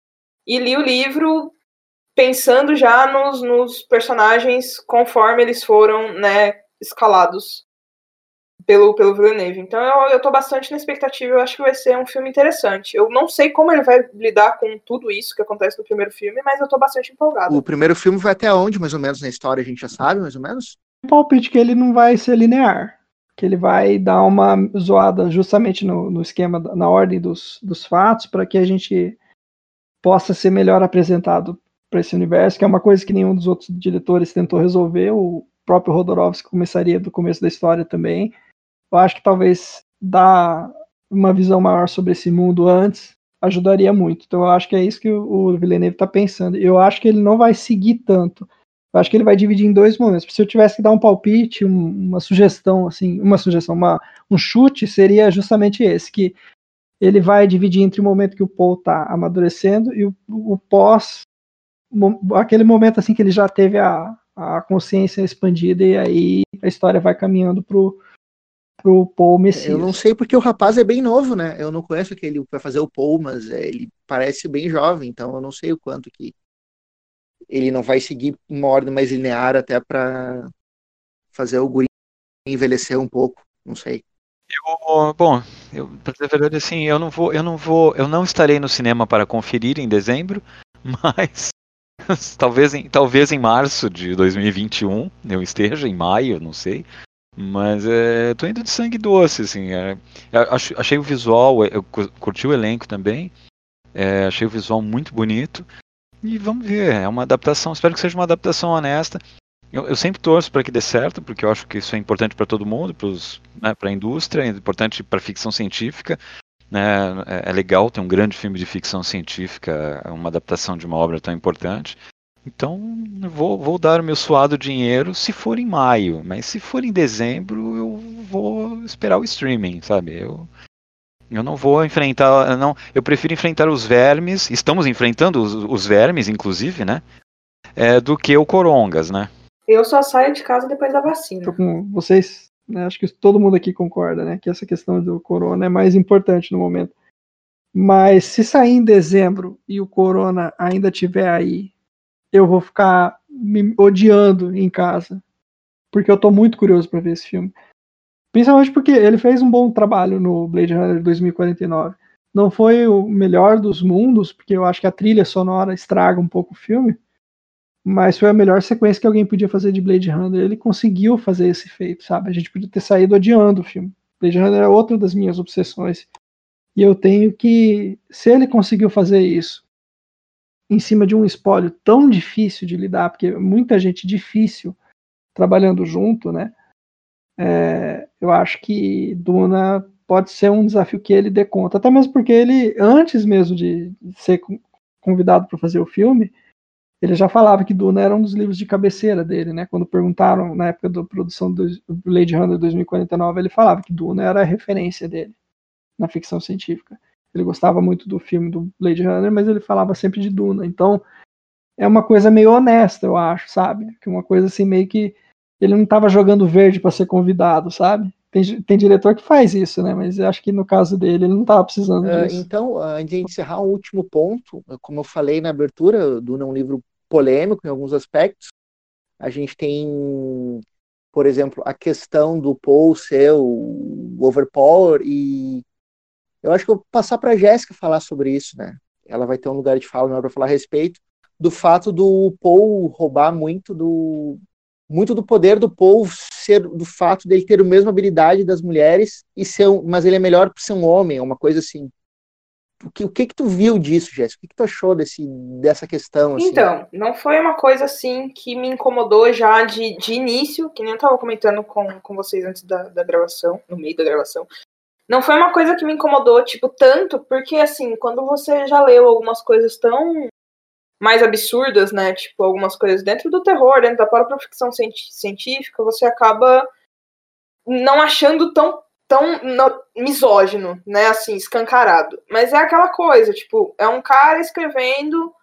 e li o livro pensando já nos, nos personagens conforme eles foram né, escalados pelo, pelo Villeneuve. Então eu, eu tô bastante na expectativa, eu acho que vai ser um filme interessante. Eu não sei como ele vai lidar com tudo isso que acontece no primeiro filme, mas eu tô bastante empolgado. O primeiro filme vai até onde, mais ou menos, na história, a gente já sabe, mais ou menos? O palpite que ele não vai ser linear. Que ele vai dar uma zoada justamente no, no esquema, na ordem dos, dos fatos, para que a gente possa ser melhor apresentado para esse universo, que é uma coisa que nenhum dos outros diretores tentou resolver. O próprio Rodorovsky começaria do começo da história também eu acho que talvez dar uma visão maior sobre esse mundo antes ajudaria muito. Então eu acho que é isso que o Villeneuve está pensando. Eu acho que ele não vai seguir tanto Eu acho que ele vai dividir em dois momentos. Se eu tivesse que dar um palpite, um, uma sugestão, assim, uma sugestão, uma, um chute, seria justamente esse, que ele vai dividir entre o momento que o Paul está amadurecendo e o, o pós, aquele momento assim que ele já teve a, a consciência expandida e aí a história vai caminhando pro pro Paul Messias. Eu não sei porque o rapaz é bem novo, né? Eu não conheço aquele que vai fazer o Paul, mas é, ele parece bem jovem, então eu não sei o quanto que ele não vai seguir uma ordem mais linear até para fazer o guri envelhecer um pouco, não sei. Eu, bom, eu, pra dizer a verdade, assim, eu não vou, eu não vou, eu não estarei no cinema para conferir em dezembro, mas talvez em, talvez em março de 2021 eu esteja, em maio, não sei. Mas é, tô indo de sangue doce, assim. É, achei o visual, eu curti o elenco também. É, achei o visual muito bonito. E vamos ver, é uma adaptação. Espero que seja uma adaptação honesta. Eu, eu sempre torço para que dê certo, porque eu acho que isso é importante para todo mundo, para né, a indústria, é importante para ficção científica. Né, é, é legal ter um grande filme de ficção científica, uma adaptação de uma obra tão importante. Então, vou, vou dar o meu suado dinheiro se for em maio, mas se for em dezembro, eu vou esperar o streaming, sabe? Eu, eu não vou enfrentar, não, eu prefiro enfrentar os vermes, estamos enfrentando os, os vermes, inclusive, né? É, do que o corongas, né? Eu só saio de casa depois da vacina. Tô com vocês, né, acho que todo mundo aqui concorda, né? Que essa questão do corona é mais importante no momento. Mas se sair em dezembro e o corona ainda estiver aí eu vou ficar me odiando em casa. Porque eu tô muito curioso para ver esse filme. Principalmente porque ele fez um bom trabalho no Blade Runner 2049. Não foi o melhor dos mundos, porque eu acho que a trilha sonora estraga um pouco o filme. Mas foi a melhor sequência que alguém podia fazer de Blade Runner. Ele conseguiu fazer esse feito, sabe? A gente podia ter saído odiando o filme. Blade Runner é outra das minhas obsessões. E eu tenho que. Se ele conseguiu fazer isso em cima de um espólio tão difícil de lidar, porque muita gente difícil trabalhando junto, né? É, eu acho que Duna pode ser um desafio que ele dê conta, até mesmo porque ele, antes mesmo de ser convidado para fazer o filme, ele já falava que Duna era um dos livros de cabeceira dele, né? Quando perguntaram na época da produção do Blade Runner 2049, ele falava que Duna era a referência dele na ficção científica. Ele gostava muito do filme do Blade Runner, mas ele falava sempre de Duna. Então, é uma coisa meio honesta, eu acho, sabe? Que uma coisa assim meio que ele não estava jogando verde para ser convidado, sabe? Tem, tem diretor que faz isso, né? Mas eu acho que no caso dele ele não estava precisando uh, disso. Então, antes de encerrar, um último ponto, como eu falei na abertura, Duna é um livro polêmico em alguns aspectos. A gente tem, por exemplo, a questão do Paul ser o overpower e eu acho que eu vou passar para a Jéssica falar sobre isso, né? Ela vai ter um lugar de fala para falar a respeito do fato do Paul roubar muito do muito do poder do Paul ser do fato dele ter a mesma habilidade das mulheres e ser um, mas ele é melhor por ser um homem, uma coisa assim. O que, o que que tu viu disso, Jéssica? O que, que tu achou desse, dessa questão? Assim? Então, não foi uma coisa assim que me incomodou já de, de início, que nem eu estava comentando com, com vocês antes da, da gravação, no meio da gravação, não foi uma coisa que me incomodou, tipo, tanto, porque, assim, quando você já leu algumas coisas tão mais absurdas, né, tipo, algumas coisas dentro do terror, dentro da própria ficção científica, você acaba não achando tão, tão misógino, né, assim, escancarado. Mas é aquela coisa, tipo, é um cara escrevendo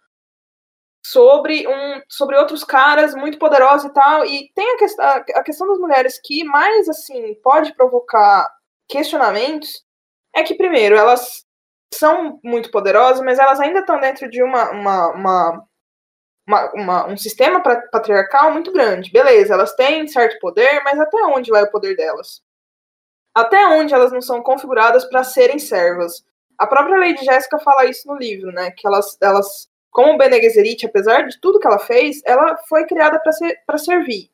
sobre um sobre outros caras muito poderosos e tal e tem a, que, a, a questão das mulheres que mais assim pode provocar questionamentos é que, primeiro, elas são muito poderosas, mas elas ainda estão dentro de uma, uma, uma, uma, uma um sistema patriarcal muito grande. Beleza, elas têm certo poder, mas até onde vai o poder delas? Até onde elas não são configuradas para serem servas? A própria Lady Jéssica fala isso no livro, né? Que elas, elas como Bene Gesserit, apesar de tudo que ela fez, ela foi criada para ser, servir.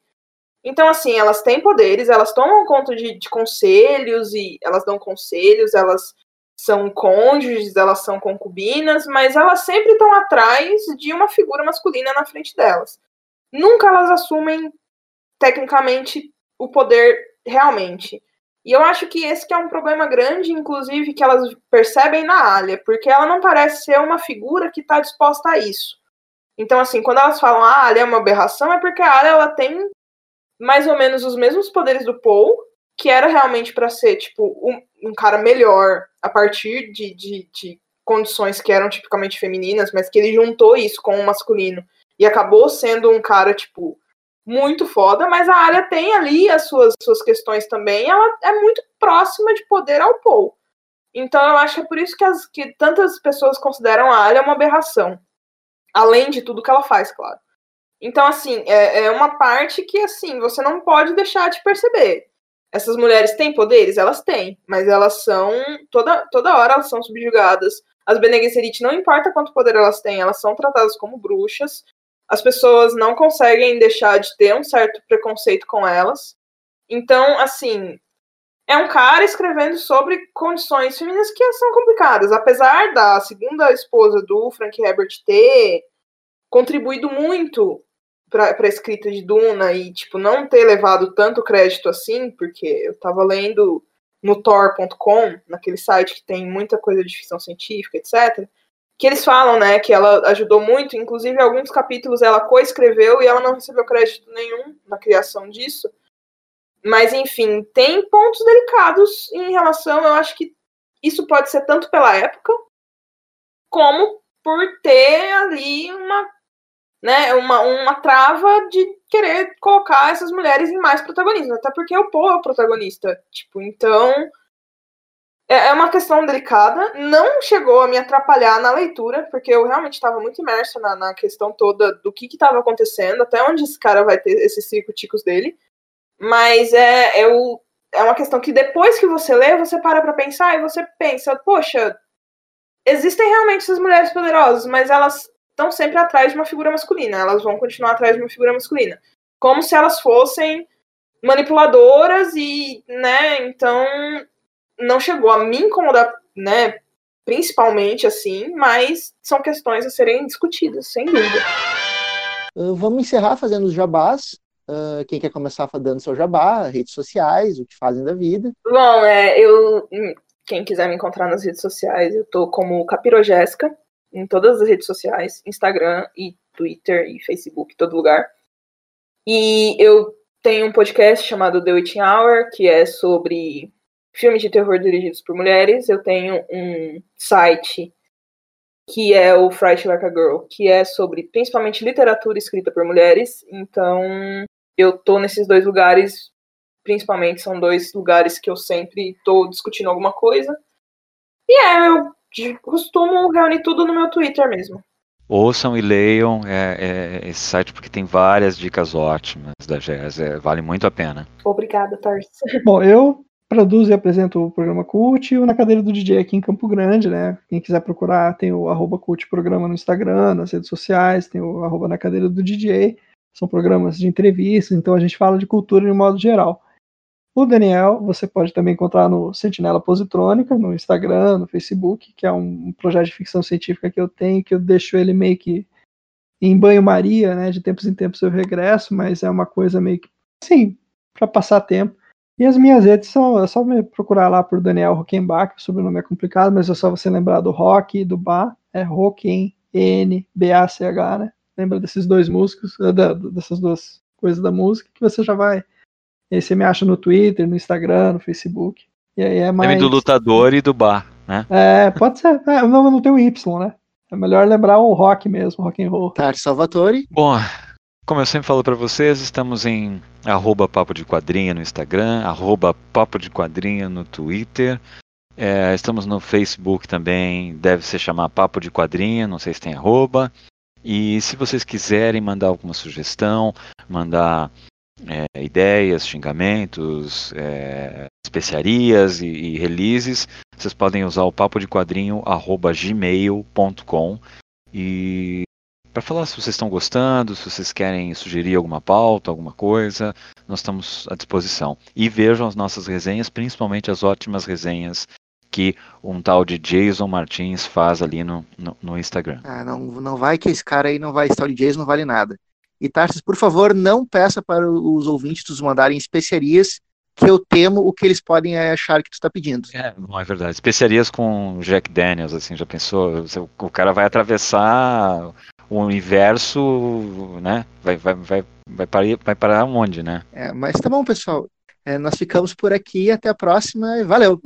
Então, assim, elas têm poderes, elas tomam conta de, de conselhos e elas dão conselhos, elas são cônjuges, elas são concubinas, mas elas sempre estão atrás de uma figura masculina na frente delas. Nunca elas assumem tecnicamente o poder realmente. E eu acho que esse que é um problema grande, inclusive, que elas percebem na Alia, porque ela não parece ser uma figura que está disposta a isso. Então, assim, quando elas falam, ah, a Arya é uma aberração, é porque a Arya, ela tem mais ou menos os mesmos poderes do Paul, que era realmente para ser, tipo, um, um, cara melhor a partir de, de, de condições que eram tipicamente femininas, mas que ele juntou isso com o masculino e acabou sendo um cara, tipo, muito foda, mas a área tem ali as suas, suas questões também, ela é muito próxima de poder ao Paul. Então eu acho que é por isso que, as, que tantas pessoas consideram a área uma aberração. Além de tudo que ela faz, claro. Então, assim, é, é uma parte que, assim, você não pode deixar de perceber. Essas mulheres têm poderes? Elas têm, mas elas são, toda, toda hora elas são subjugadas. As Bene Gesserit, não importa quanto poder elas têm, elas são tratadas como bruxas as pessoas não conseguem deixar de ter um certo preconceito com elas. Então, assim, é um cara escrevendo sobre condições femininas que são complicadas. Apesar da segunda esposa do Frank Herbert ter contribuído muito para a escrita de Duna e, tipo, não ter levado tanto crédito assim, porque eu estava lendo no Tor.com, naquele site que tem muita coisa de ficção científica, etc que eles falam, né, que ela ajudou muito, inclusive alguns capítulos ela coescreveu e ela não recebeu crédito nenhum na criação disso. Mas enfim, tem pontos delicados em relação, eu acho que isso pode ser tanto pela época como por ter ali uma né, uma, uma trava de querer colocar essas mulheres em mais protagonismo, até porque o Paul é o protagonista, tipo, então é, é uma questão delicada, não chegou a me atrapalhar na leitura, porque eu realmente estava muito imersa na, na, questão toda do que estava acontecendo, até onde esse cara vai ter esses circuiticos dele. Mas é, é, é uma questão que depois que você lê, você para pra pensar e você pensa, poxa, existem realmente essas mulheres poderosas, mas elas estão sempre atrás de uma figura masculina, elas vão continuar atrás de uma figura masculina. Como se elas fossem manipuladoras e, né, então não chegou a me incomodar, né, principalmente assim, mas são questões a serem discutidas, sem dúvida. Uh, vamos encerrar fazendo os jabás. Uh, quem quer começar dando seu jabá, redes sociais, o que fazem da vida. Bom, é, eu, hum, quem quiser me encontrar nas redes sociais, eu tô como Capirogésica, em todas as redes sociais, Instagram e Twitter e Facebook, todo lugar. E eu tenho um podcast chamado The Witching Hour, que é sobre filmes de terror dirigidos por mulheres. Eu tenho um site que é o Fright Like a Girl, que é sobre principalmente literatura escrita por mulheres. Então, eu tô nesses dois lugares, principalmente são dois lugares que eu sempre tô discutindo alguma coisa. E é, eu costumo reunir tudo no meu Twitter mesmo. Ouçam e leiam é, é, esse site porque tem várias dicas ótimas da Jazz, é, vale muito a pena. Obrigada, Tarso. Bom, eu produzo e apresento o programa Cult e o Na Cadeira do DJ aqui em Campo Grande, né? Quem quiser procurar, tem o arroba Cult Programa no Instagram, nas redes sociais, tem o arroba Na Cadeira do DJ. São programas de entrevistas, então a gente fala de cultura de modo geral. O Daniel, você pode também encontrar no Sentinela Positrônica, no Instagram, no Facebook, que é um projeto de ficção científica que eu tenho, que eu deixo ele meio que em banho-maria, né? De tempos em tempos eu regresso, mas é uma coisa meio que, sim, para passar tempo. E as minhas redes são, é só me procurar lá por Daniel Rockenbach, o sobrenome é complicado, mas é só você lembrar do rock e do bar, é Rocken, N, B-A-C-H, né? Lembra desses dois músicos, eh, dessas duas coisas da música, que você já vai. E aí você me acha no Twitter, no Instagram, no Facebook. E aí é mais. Nome do lutador e do bar, né? É, pode ser. É, não, não tem o Y, né? É melhor lembrar o rock mesmo, rock and roll. Tá, Salvatore. Bom, como eu sempre falo para vocês, estamos em arroba Papo de Quadrinha no Instagram, arroba Papo de Quadrinha no Twitter. É, estamos no Facebook também, deve se chamar Papo de Quadrinha, não sei se tem arroba. E se vocês quiserem mandar alguma sugestão, mandar é, ideias, xingamentos, é, especiarias e, e, releases, vocês podem usar o papo de quadrinho arroba gmail.com e para falar se vocês estão gostando, se vocês querem sugerir alguma pauta, alguma coisa, nós estamos à disposição. E vejam as nossas resenhas, principalmente as ótimas resenhas que um tal de Jason Martins faz ali no, no, no Instagram. Ah, não, não vai que esse cara aí não vai, esse tal de Jason não vale nada. E Tarsis, por favor, não peça para os ouvintes nos mandarem especiarias que eu temo o que eles podem achar que tu está pedindo. É, não é verdade. Especiarias com Jack Daniels, assim, já pensou? O cara vai atravessar o universo, né? Vai, vai, vai, vai, parar, vai parar onde, né? É, mas tá bom, pessoal. É, nós ficamos por aqui. Até a próxima e valeu!